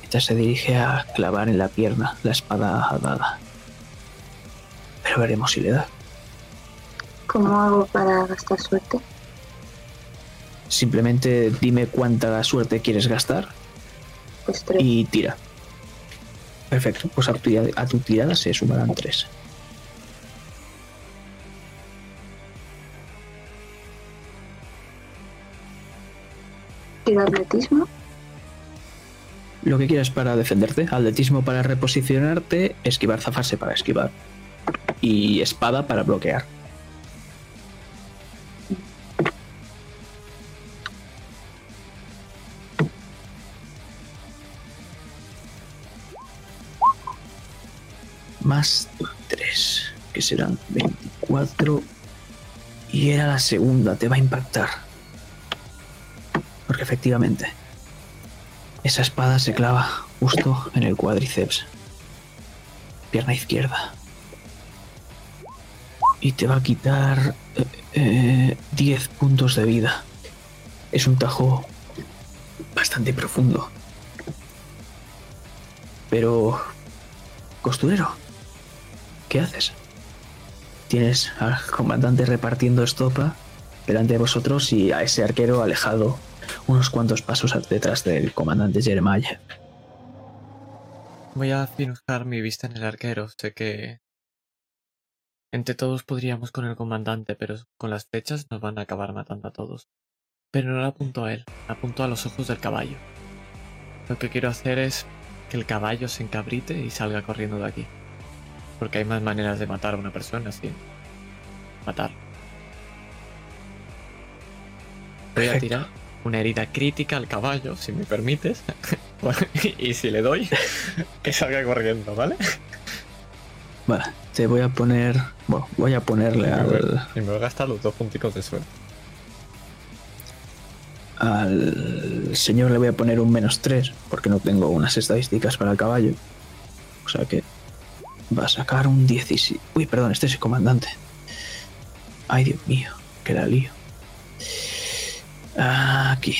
Mientras se dirige a clavar en la pierna la espada dada. Pero veremos si le da. ¿Cómo hago para gastar suerte? Simplemente dime cuánta suerte quieres gastar Pues tres. y tira. Perfecto, pues a tu, tirada- a tu tirada se sumarán tres. ¿Y atletismo? Lo que quieras para defenderte, atletismo para reposicionarte, esquivar, zafarse para esquivar. Y espada para bloquear. Más 3, que serán 24. Y era la segunda, te va a impactar. Porque efectivamente, esa espada se clava justo en el cuádriceps. Pierna izquierda. Y te va a quitar eh, eh, 10 puntos de vida. Es un tajo bastante profundo. Pero... Costurero, ¿qué haces? Tienes al comandante repartiendo estopa delante de vosotros y a ese arquero alejado unos cuantos pasos detrás del comandante Jeremiah. Voy a fijar mi vista en el arquero. Sé que entre todos podríamos con el comandante, pero con las flechas nos van a acabar matando a todos. Pero no le apunto a él, apunto a los ojos del caballo. Lo que quiero hacer es que el caballo se encabrite y salga corriendo de aquí. Porque hay más maneras de matar a una persona sin matar. Voy a tirar una herida crítica al caballo, si me permites. [laughs] y si le doy, [laughs] que salga corriendo, ¿vale? Vale, te voy a poner. Bueno, voy a ponerle al, Y me voy a gastar los dos punticos de suerte. al señor le voy a poner un menos 3 porque no tengo unas estadísticas para el caballo. O sea que va a sacar un 17. Uy, perdón, este es el comandante. Ay, Dios mío, que la lío. Aquí,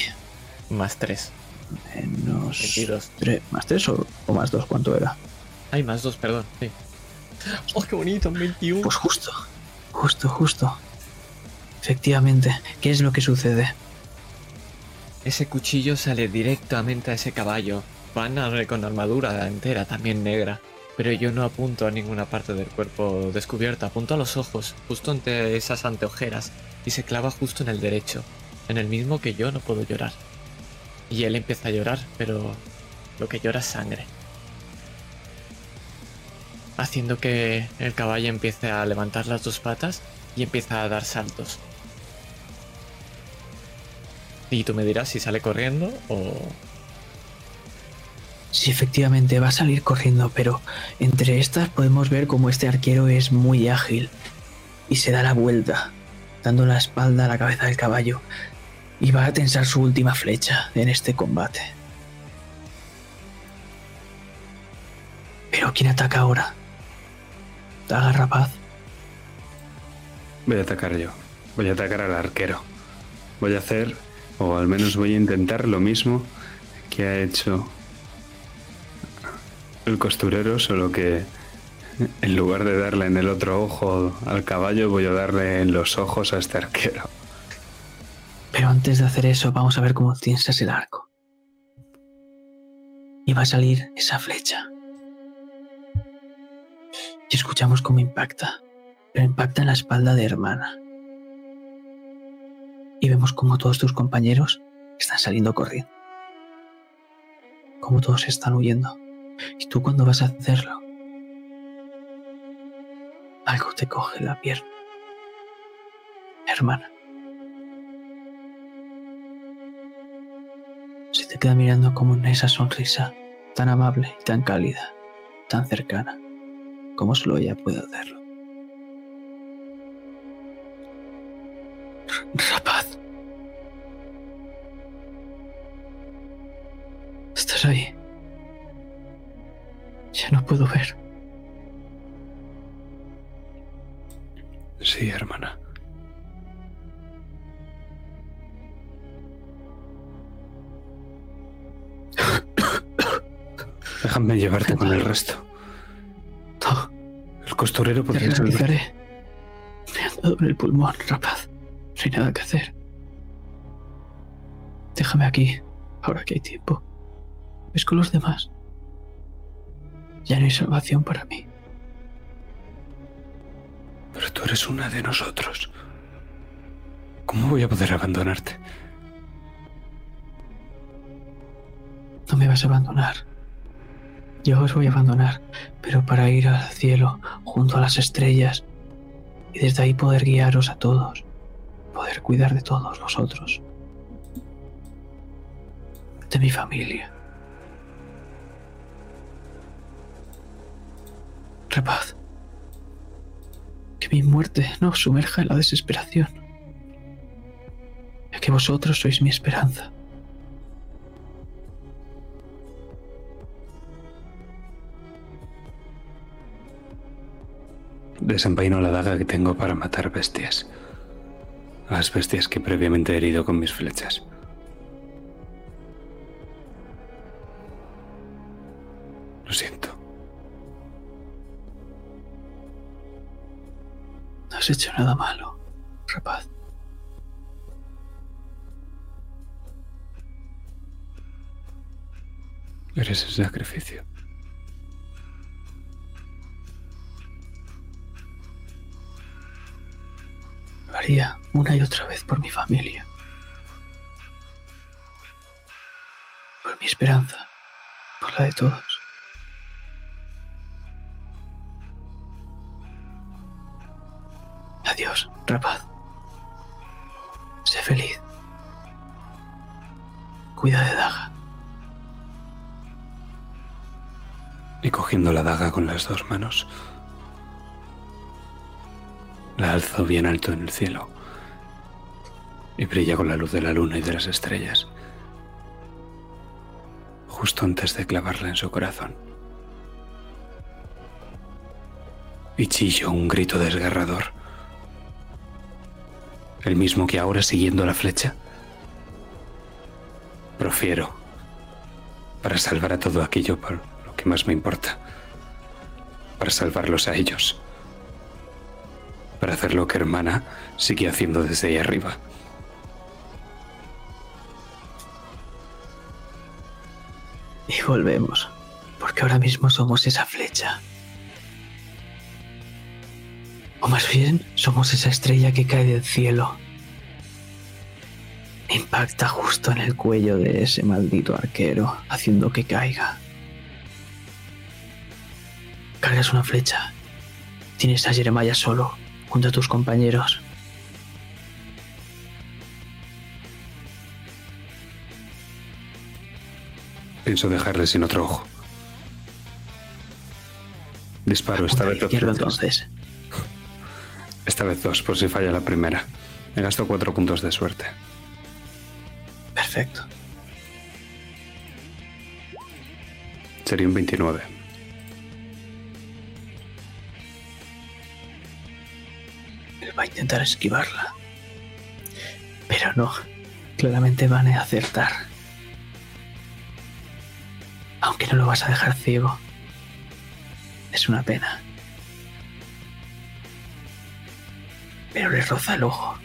Más tres. menos 22. 3. ¿Más 3 o, o más 2? ¿Cuánto era? Hay más dos, perdón. Sí. ¡Oh, qué bonito! Un 21. Pues justo, justo, justo. Efectivamente, ¿qué es lo que sucede? Ese cuchillo sale directamente a ese caballo. Van a ver con armadura entera, también negra. Pero yo no apunto a ninguna parte del cuerpo descubierta, apunto a los ojos, justo ante esas anteojeras, y se clava justo en el derecho, en el mismo que yo no puedo llorar. Y él empieza a llorar, pero lo que llora es sangre. Haciendo que el caballo empiece a levantar las dos patas y empieza a dar saltos. Y tú me dirás si sale corriendo o... Sí, efectivamente va a salir corriendo, pero entre estas podemos ver cómo este arquero es muy ágil y se da la vuelta, dando la espalda a la cabeza del caballo, y va a tensar su última flecha en este combate. Pero ¿quién ataca ahora? Daga rapaz. Voy a atacar yo. Voy a atacar al arquero. Voy a hacer, o al menos voy a intentar lo mismo que ha hecho el costurero, solo que en lugar de darle en el otro ojo al caballo, voy a darle en los ojos a este arquero. Pero antes de hacer eso, vamos a ver cómo tiensas el arco. Y va a salir esa flecha. Y escuchamos cómo impacta. Pero impacta en la espalda de hermana. Y vemos cómo todos tus compañeros están saliendo corriendo. Cómo todos están huyendo. Y tú cuando vas a hacerlo, algo te coge la pierna. Hermana. Se te queda mirando como en esa sonrisa tan amable y tan cálida, tan cercana, como solo ella puede hacerlo. Rapaz. Estás ahí. Ya no puedo ver. Sí, hermana. Déjame llevarte con el resto. No, El costurero podría realizaré. Me han dado en el pulmón, rapaz. No hay nada que hacer. Déjame aquí, ahora que hay tiempo. ¿Ves con los demás? Ya no hay salvación para mí. Pero tú eres una de nosotros. ¿Cómo voy a poder abandonarte? No me vas a abandonar. Yo os voy a abandonar, pero para ir al cielo junto a las estrellas y desde ahí poder guiaros a todos, poder cuidar de todos vosotros, de mi familia. Rapaz, que mi muerte no os sumerja en la desesperación, ya que vosotros sois mi esperanza. Desenvaino la daga que tengo para matar bestias. Las bestias que previamente he herido con mis flechas. Lo siento. No has hecho nada malo, rapaz. Eres el sacrificio. Lo haría una y otra vez por mi familia. Por mi esperanza. Por la de todos. Adiós, rapaz. Sé feliz. Cuida de Daga. Y cogiendo la daga con las dos manos, la alzo bien alto en el cielo y brilla con la luz de la luna y de las estrellas, justo antes de clavarla en su corazón. Y chillo un grito desgarrador, el mismo que ahora siguiendo la flecha, profiero para salvar a todo aquello por lo que más me importa, para salvarlos a ellos para hacer lo que hermana sigue haciendo desde ahí arriba. Y volvemos, porque ahora mismo somos esa flecha. O más bien, somos esa estrella que cae del cielo. Impacta justo en el cuello de ese maldito arquero, haciendo que caiga. Cargas una flecha. Tienes a Jeremiah solo, junto a tus compañeros. Pienso dejarle sin otro ojo. Disparo esta vez izquierdo entonces. Esta vez dos, por si falla la primera. Me gasto cuatro puntos de suerte. Perfecto. Sería un 29. Él va a intentar esquivarla. Pero no. Claramente van a acertar. Aunque no lo vas a dejar ciego. Es una pena. Pero le roza el ojo.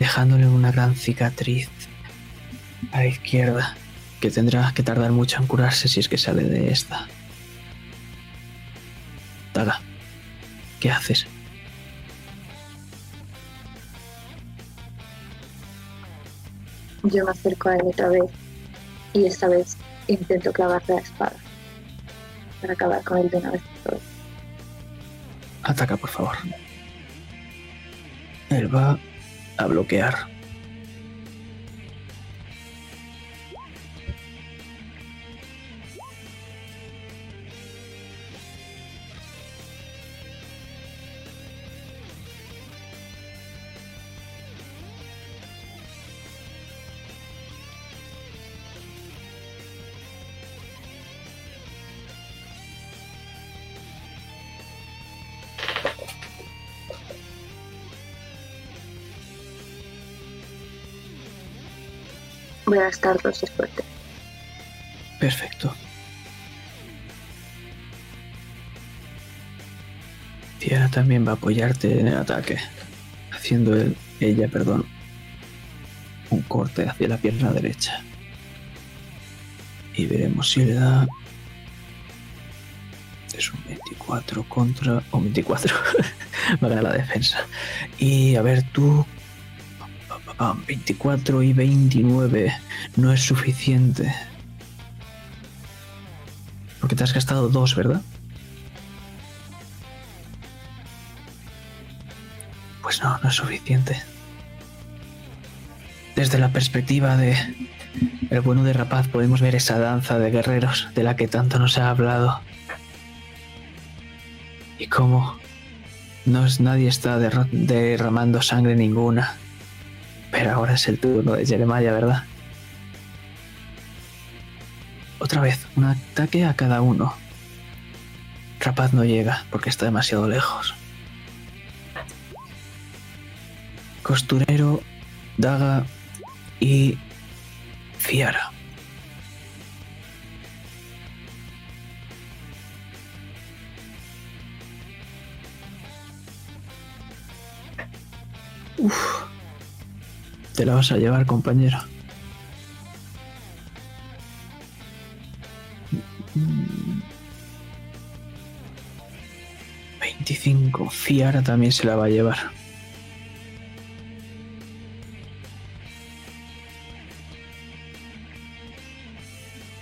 Dejándole una gran cicatriz a la izquierda. Que tendrá que tardar mucho en curarse si es que sale de esta. Daga, ¿qué haces? Yo me acerco a él otra vez y esta vez intento clavarle la espada para acabar con él de una vez por todas. Ataca, por favor. Él va a bloquear. Voy a gastar dos de suerte. Perfecto. Tiara también va a apoyarte en el ataque, haciendo ella, perdón, un corte hacia la pierna derecha. Y veremos si le da. Es un 24 contra. O 24. [laughs] Va a ganar la defensa. Y a ver, tú. Pa, pa, pa, 24 y 29 no es suficiente. Porque te has gastado dos, ¿verdad? Pues no, no es suficiente. Desde la perspectiva de el bueno de Rapaz podemos ver esa danza de guerreros de la que tanto nos ha hablado. Y cómo no es, nadie está derra- derramando sangre ninguna. Pero ahora es el turno de Jeremiah, ¿verdad? Otra vez, un ataque a cada uno. Rapaz no llega porque está demasiado lejos. Costurero, Daga y Fiara. Uf. Te la vas a llevar, compañero. Veinticinco. Fiara también se la va a llevar.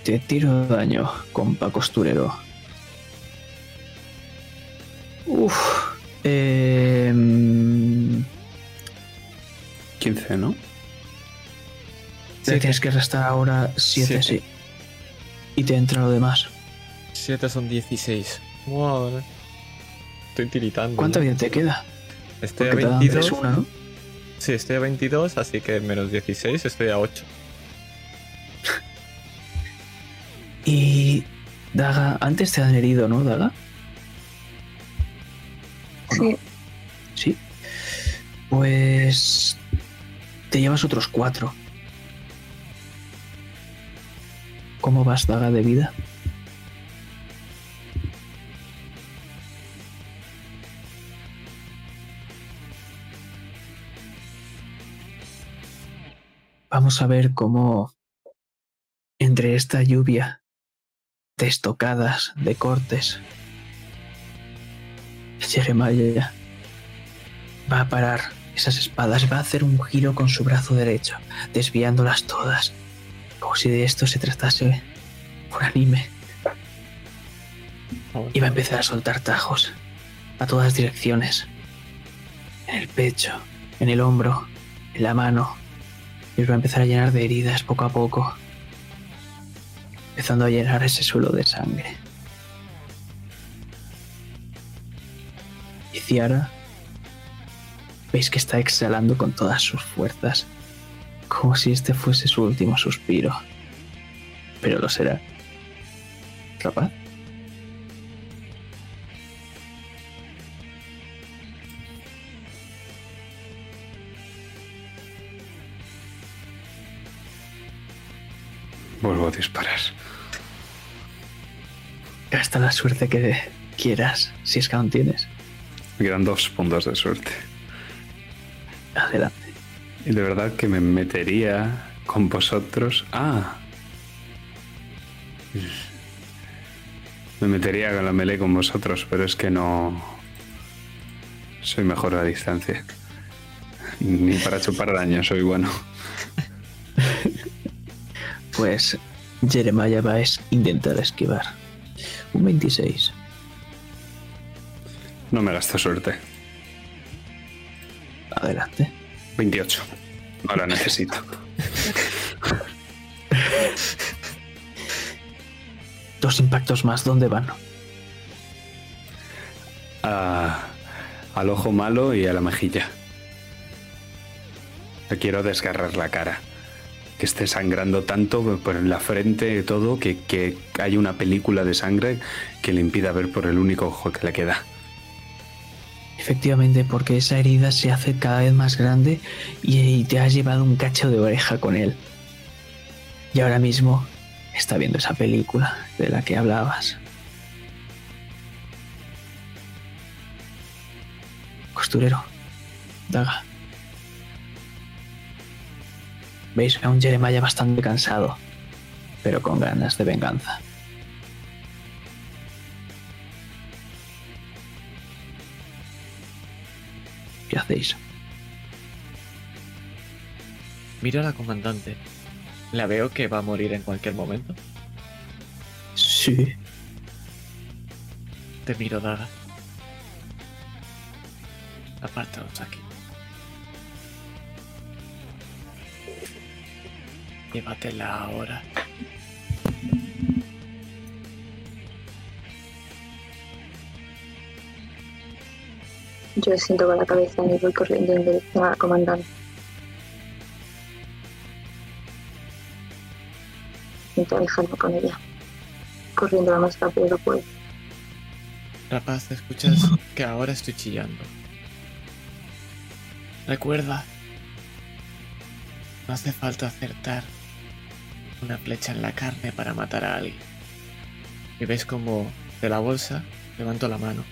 Te tiro daño, compa costurero. Uf. Em, 15, ¿no? te tienes que restar ahora 7, Siete. sí. Y te entra lo demás. 7 son 16. Wow, no. Estoy tiritando. ¿Cuánta ya. vida te queda? Estoy a Porque te dan 22. tres una, ¿no? Sí, estoy a 22, así que menos 16, estoy a 8. Y Daga, antes te han herido, ¿no, Daga? Sí, Sí. Pues te llevas otros cuatro. ¿Cómo vas, Daga, de vida? Vamos a ver cómo entre esta lluvia de estocadas, de cortes, Jeremiah va a parar esas espadas, va a hacer un giro con su brazo derecho, desviándolas todas, como si de esto se tratase un anime, y va a empezar a soltar tajos a todas direcciones, en el pecho, en el hombro, en la mano, y os va a empezar a llenar de heridas poco a poco, empezando a llenar ese suelo de sangre. Y Ciara, veis que está exhalando con todas sus fuerzas, como si este fuese su último suspiro. Pero lo será. ¿Capaz? Vuelvo a disparar. Gasta la suerte que quieras, si es que aún tienes. Me quedan dos puntos de suerte. Adelante. Y de verdad que me metería con vosotros. Ah. Me metería con la melee con vosotros, pero es que no. Soy mejor a distancia. Ni para chupar daño soy bueno. [laughs] Pues Jeremiah va a intentar esquivar. Un 26. No me gasto suerte. Adelante. 28. No la necesito. Dos impactos más, ¿dónde van? A- al ojo malo y a la mejilla. Le quiero desgarrar la cara. Que esté sangrando tanto por en la frente y todo, que, que hay una película de sangre que le impida ver por el único ojo que le queda. Efectivamente, porque esa herida se hace cada vez más grande y, te has llevado un cacho de oreja con él. Y ahora mismo está viendo esa película de la que hablabas. Costurero, daga. Veis a un Jeremiah bastante cansado, pero con ganas de venganza. ¿Qué hacéis? Miro a la comandante. La veo que va a morir en cualquier momento. Sí. Te miro, Daga. Apartaos aquí. Llévatela ahora. Yo siento con la cabeza y voy corriendo en dirección a la comandante. Intento alejarme con ella, corriendo lo más rápido que puedo. Rapaz, escuchas que ahora estoy chillando. Recuerda, no hace falta acertar una flecha en la carne para matar a alguien. Y ves como de la bolsa levanto la mano.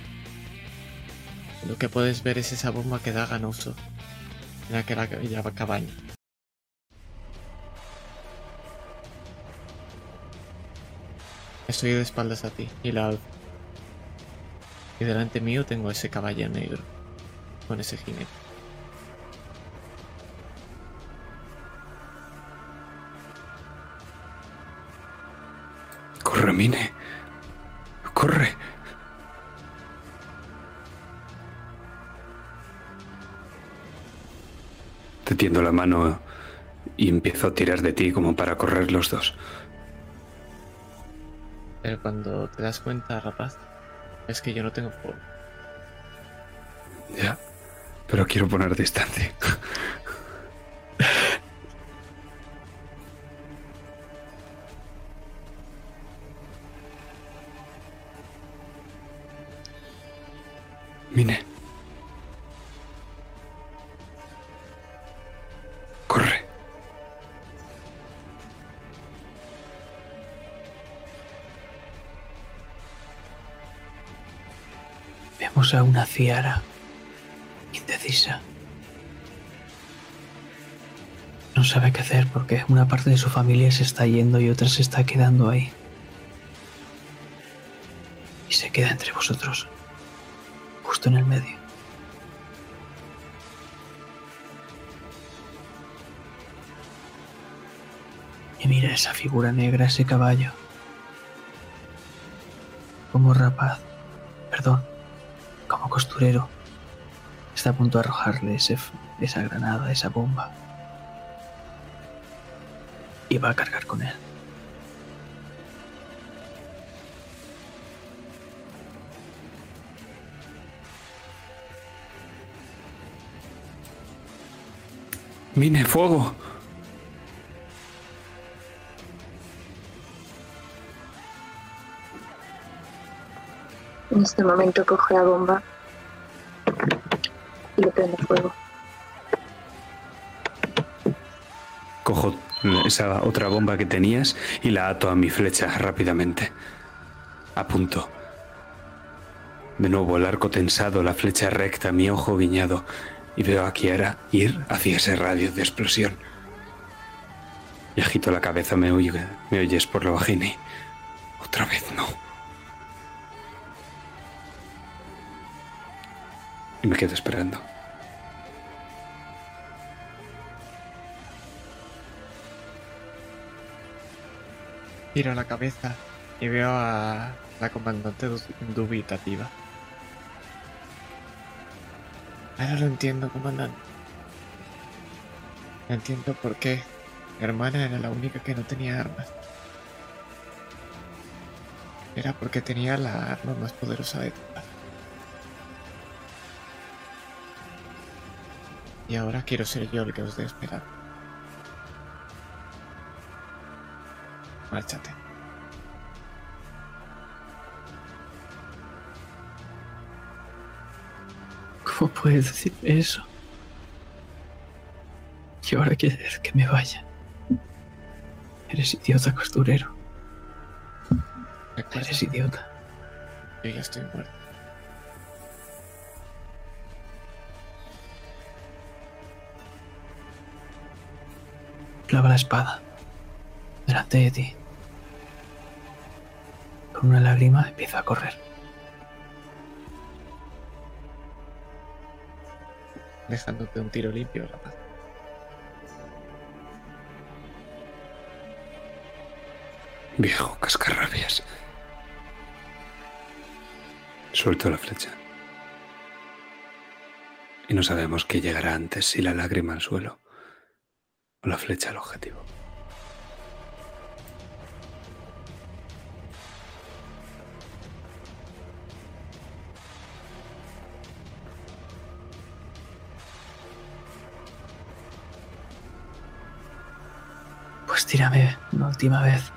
Lo que puedes ver es esa bomba que da ganoso en aquella cabaña. Estoy de espaldas a ti y la alzo. Y delante mío tengo ese caballo negro. Con ese jinete. Corre, Mine. Te tiendo la mano y empiezo a tirar de ti como para correr los dos. Pero cuando te das cuenta, rapaz, es que yo no tengo forma. Ya. Pero quiero poner distancia. Vemos a una Ciara indecisa. No sabe qué hacer porque una parte de su familia se está yendo y otra se está quedando ahí. Y se queda entre vosotros, justo en el medio. Y mira esa figura negra, ese caballo. Como rapaz, costurero, está a punto de arrojarle ese, esa granada, esa bomba. Y va a cargar con él. Mine, fuego. En este momento coge la bomba y fuego. Cojo esa otra bomba que tenías y la ato a mi flecha rápidamente. A punto. De nuevo el arco tensado, la flecha recta, mi ojo guiñado. Y veo a Kiara ir hacia ese radio de explosión. Y agito la cabeza, me, oye, me oyes por lo bajini. Me quedo esperando. Giro la cabeza y veo a la comandante du- dubitativa. Ahora lo entiendo, comandante. Entiendo por qué mi hermana era la única que no tenía armas. Era porque tenía la arma más poderosa de todas. Y ahora quiero ser yo el que os dé esperar. Márchate. ¿Cómo puedes decir eso? Y ahora quieres que me vaya. Eres idiota, costurero. Recuerda, Eres idiota. yo ya estoy muerto. Clava la espada. Delante de ti. Con una lágrima empieza a correr. dejándote un tiro limpio, rapaz. Viejo cascarrabias. Suelto la flecha. Y no sabemos qué llegará antes, si la lágrima al suelo o la flecha al objetivo. Pues tírame una última vez.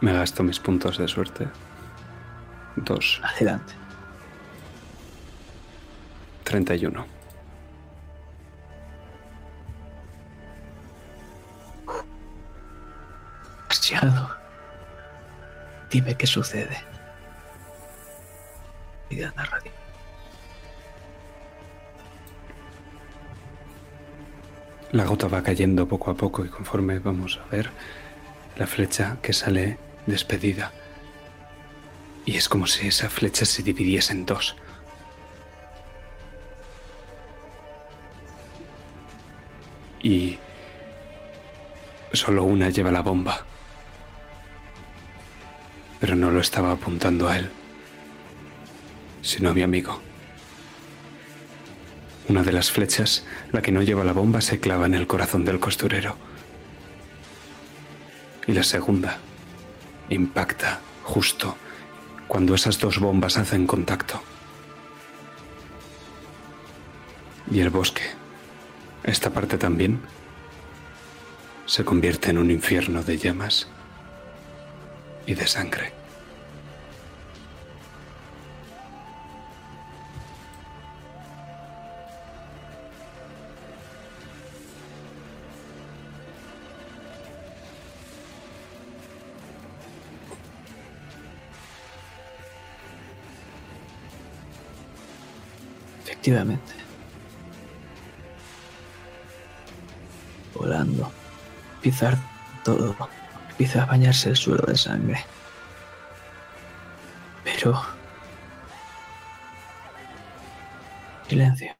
Me gasto mis puntos de suerte. Dos. Adelante. 31. Has llegado. Dime qué sucede. Vida narrativa. La gota va cayendo poco a poco y conforme vamos a ver, la flecha que sale despedida. Y es como si esa flecha se dividiese en dos. Y solo una lleva la bomba. Pero no lo estaba apuntando a él, sino a mi amigo. Una de las flechas, la que no lleva la bomba, se clava en el corazón del costurero. Y la segunda impacta justo cuando esas dos bombas hacen contacto. Y el bosque, esta parte también, se convierte en un infierno de llamas y de sangre. Efectivamente. Volando. Pisar todo. Empieza a bañarse el suelo de sangre. Pero... Silencio.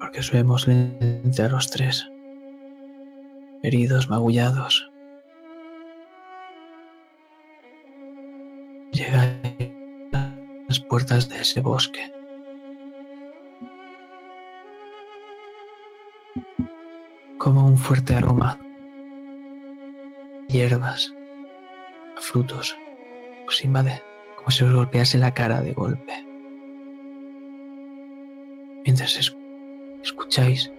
Porque subimos entre a los tres heridos, magullados. Llega a las puertas de ese bosque. Como un fuerte aroma. Hierbas, frutos, os invade, como si os golpease la cara de golpe. Mientras escucháis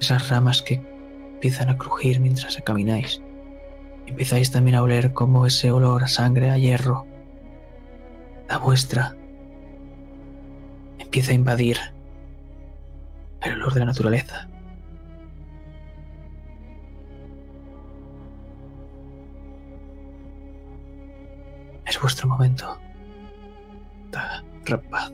esas ramas que empiezan a crujir mientras camináis. Empezáis también a oler como ese olor a sangre, a hierro, la vuestra, empieza a invadir el olor de la naturaleza. Es vuestro momento. Rapaz.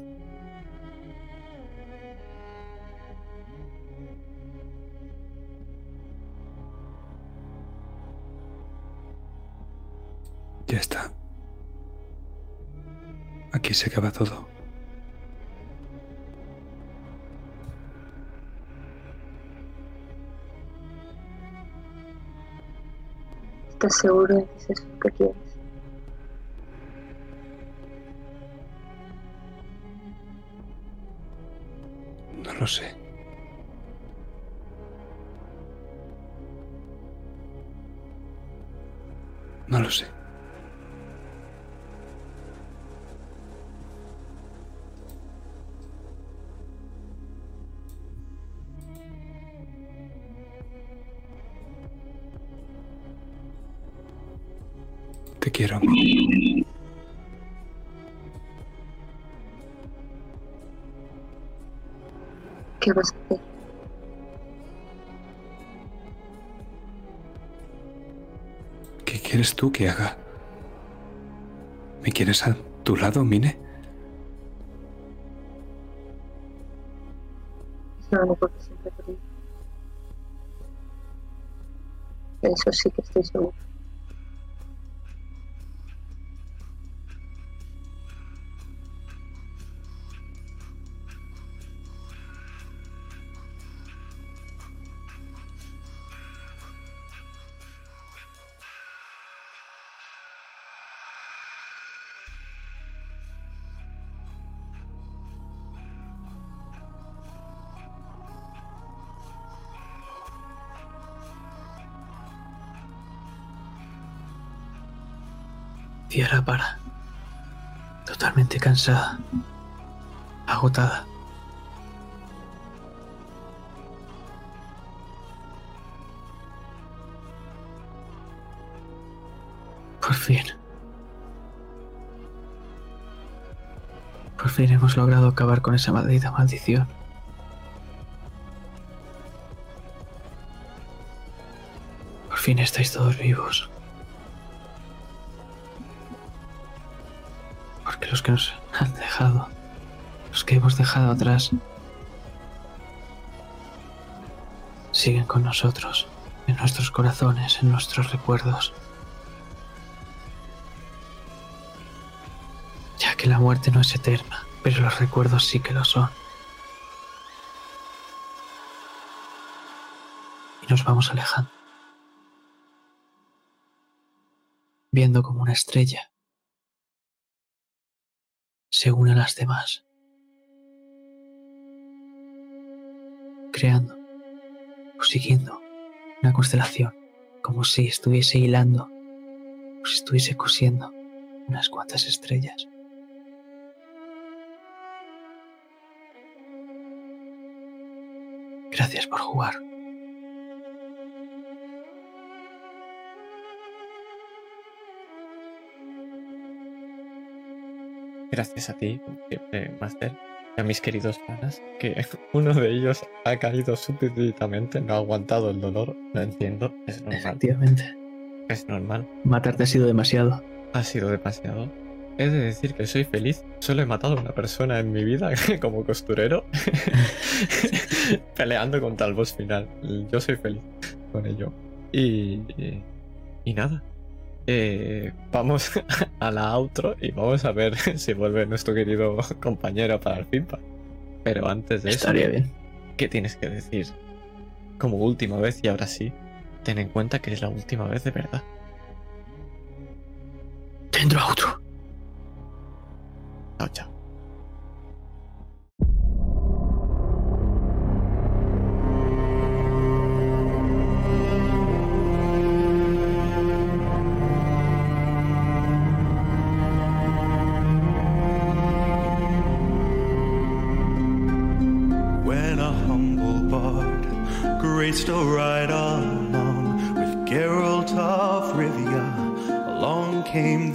Ya está. Aquí se acaba todo. ¿Estás seguro de que es eso que quieres? No lo sé. No lo sé. Quiero. ¿Qué vas a hacer? ¿Qué quieres tú que haga? ¿Me quieres a tu lado, Mine? Es que siempre. Eso sí que estoy seguro. Cansada. Agotada. Por fin. Por fin hemos logrado acabar con esa maldita maldición. Por fin estáis todos vivos. Porque los que nos han dejado los que hemos dejado atrás, siguen con nosotros, en nuestros corazones, en nuestros recuerdos. Ya que la muerte no es eterna, pero los recuerdos sí que lo son. Y nos vamos alejando, viendo como una estrella se une a las demás, creando o siguiendo una constelación, como si estuviese hilando, o si estuviese cosiendo unas cuantas estrellas. Gracias por jugar. Gracias a ti, como siempre, Master, y a mis queridos panas, que [laughs] uno de ellos ha caído súbitamente, no ha aguantado el dolor, lo entiendo, es normal, Efectivamente. es normal, Matarte ha sido demasiado. ha sido demasiado. He de decir que soy feliz, solo he matado a una persona en mi vida [laughs] como costurero, [laughs] peleando contra el boss final. Yo soy feliz con ello. Y, y nada. Eh, vamos [laughs] a la outro y vamos a ver [laughs] si vuelve nuestro querido [laughs] compañero para el feedback. Pero antes de eso, Estaría bien. ¿qué tienes que decir? Como última vez y ahora sí, ten en cuenta que es la última vez de verdad. Dentro a otro. Chao, chao. Graced a ride along with Geralt of Rivia. Along came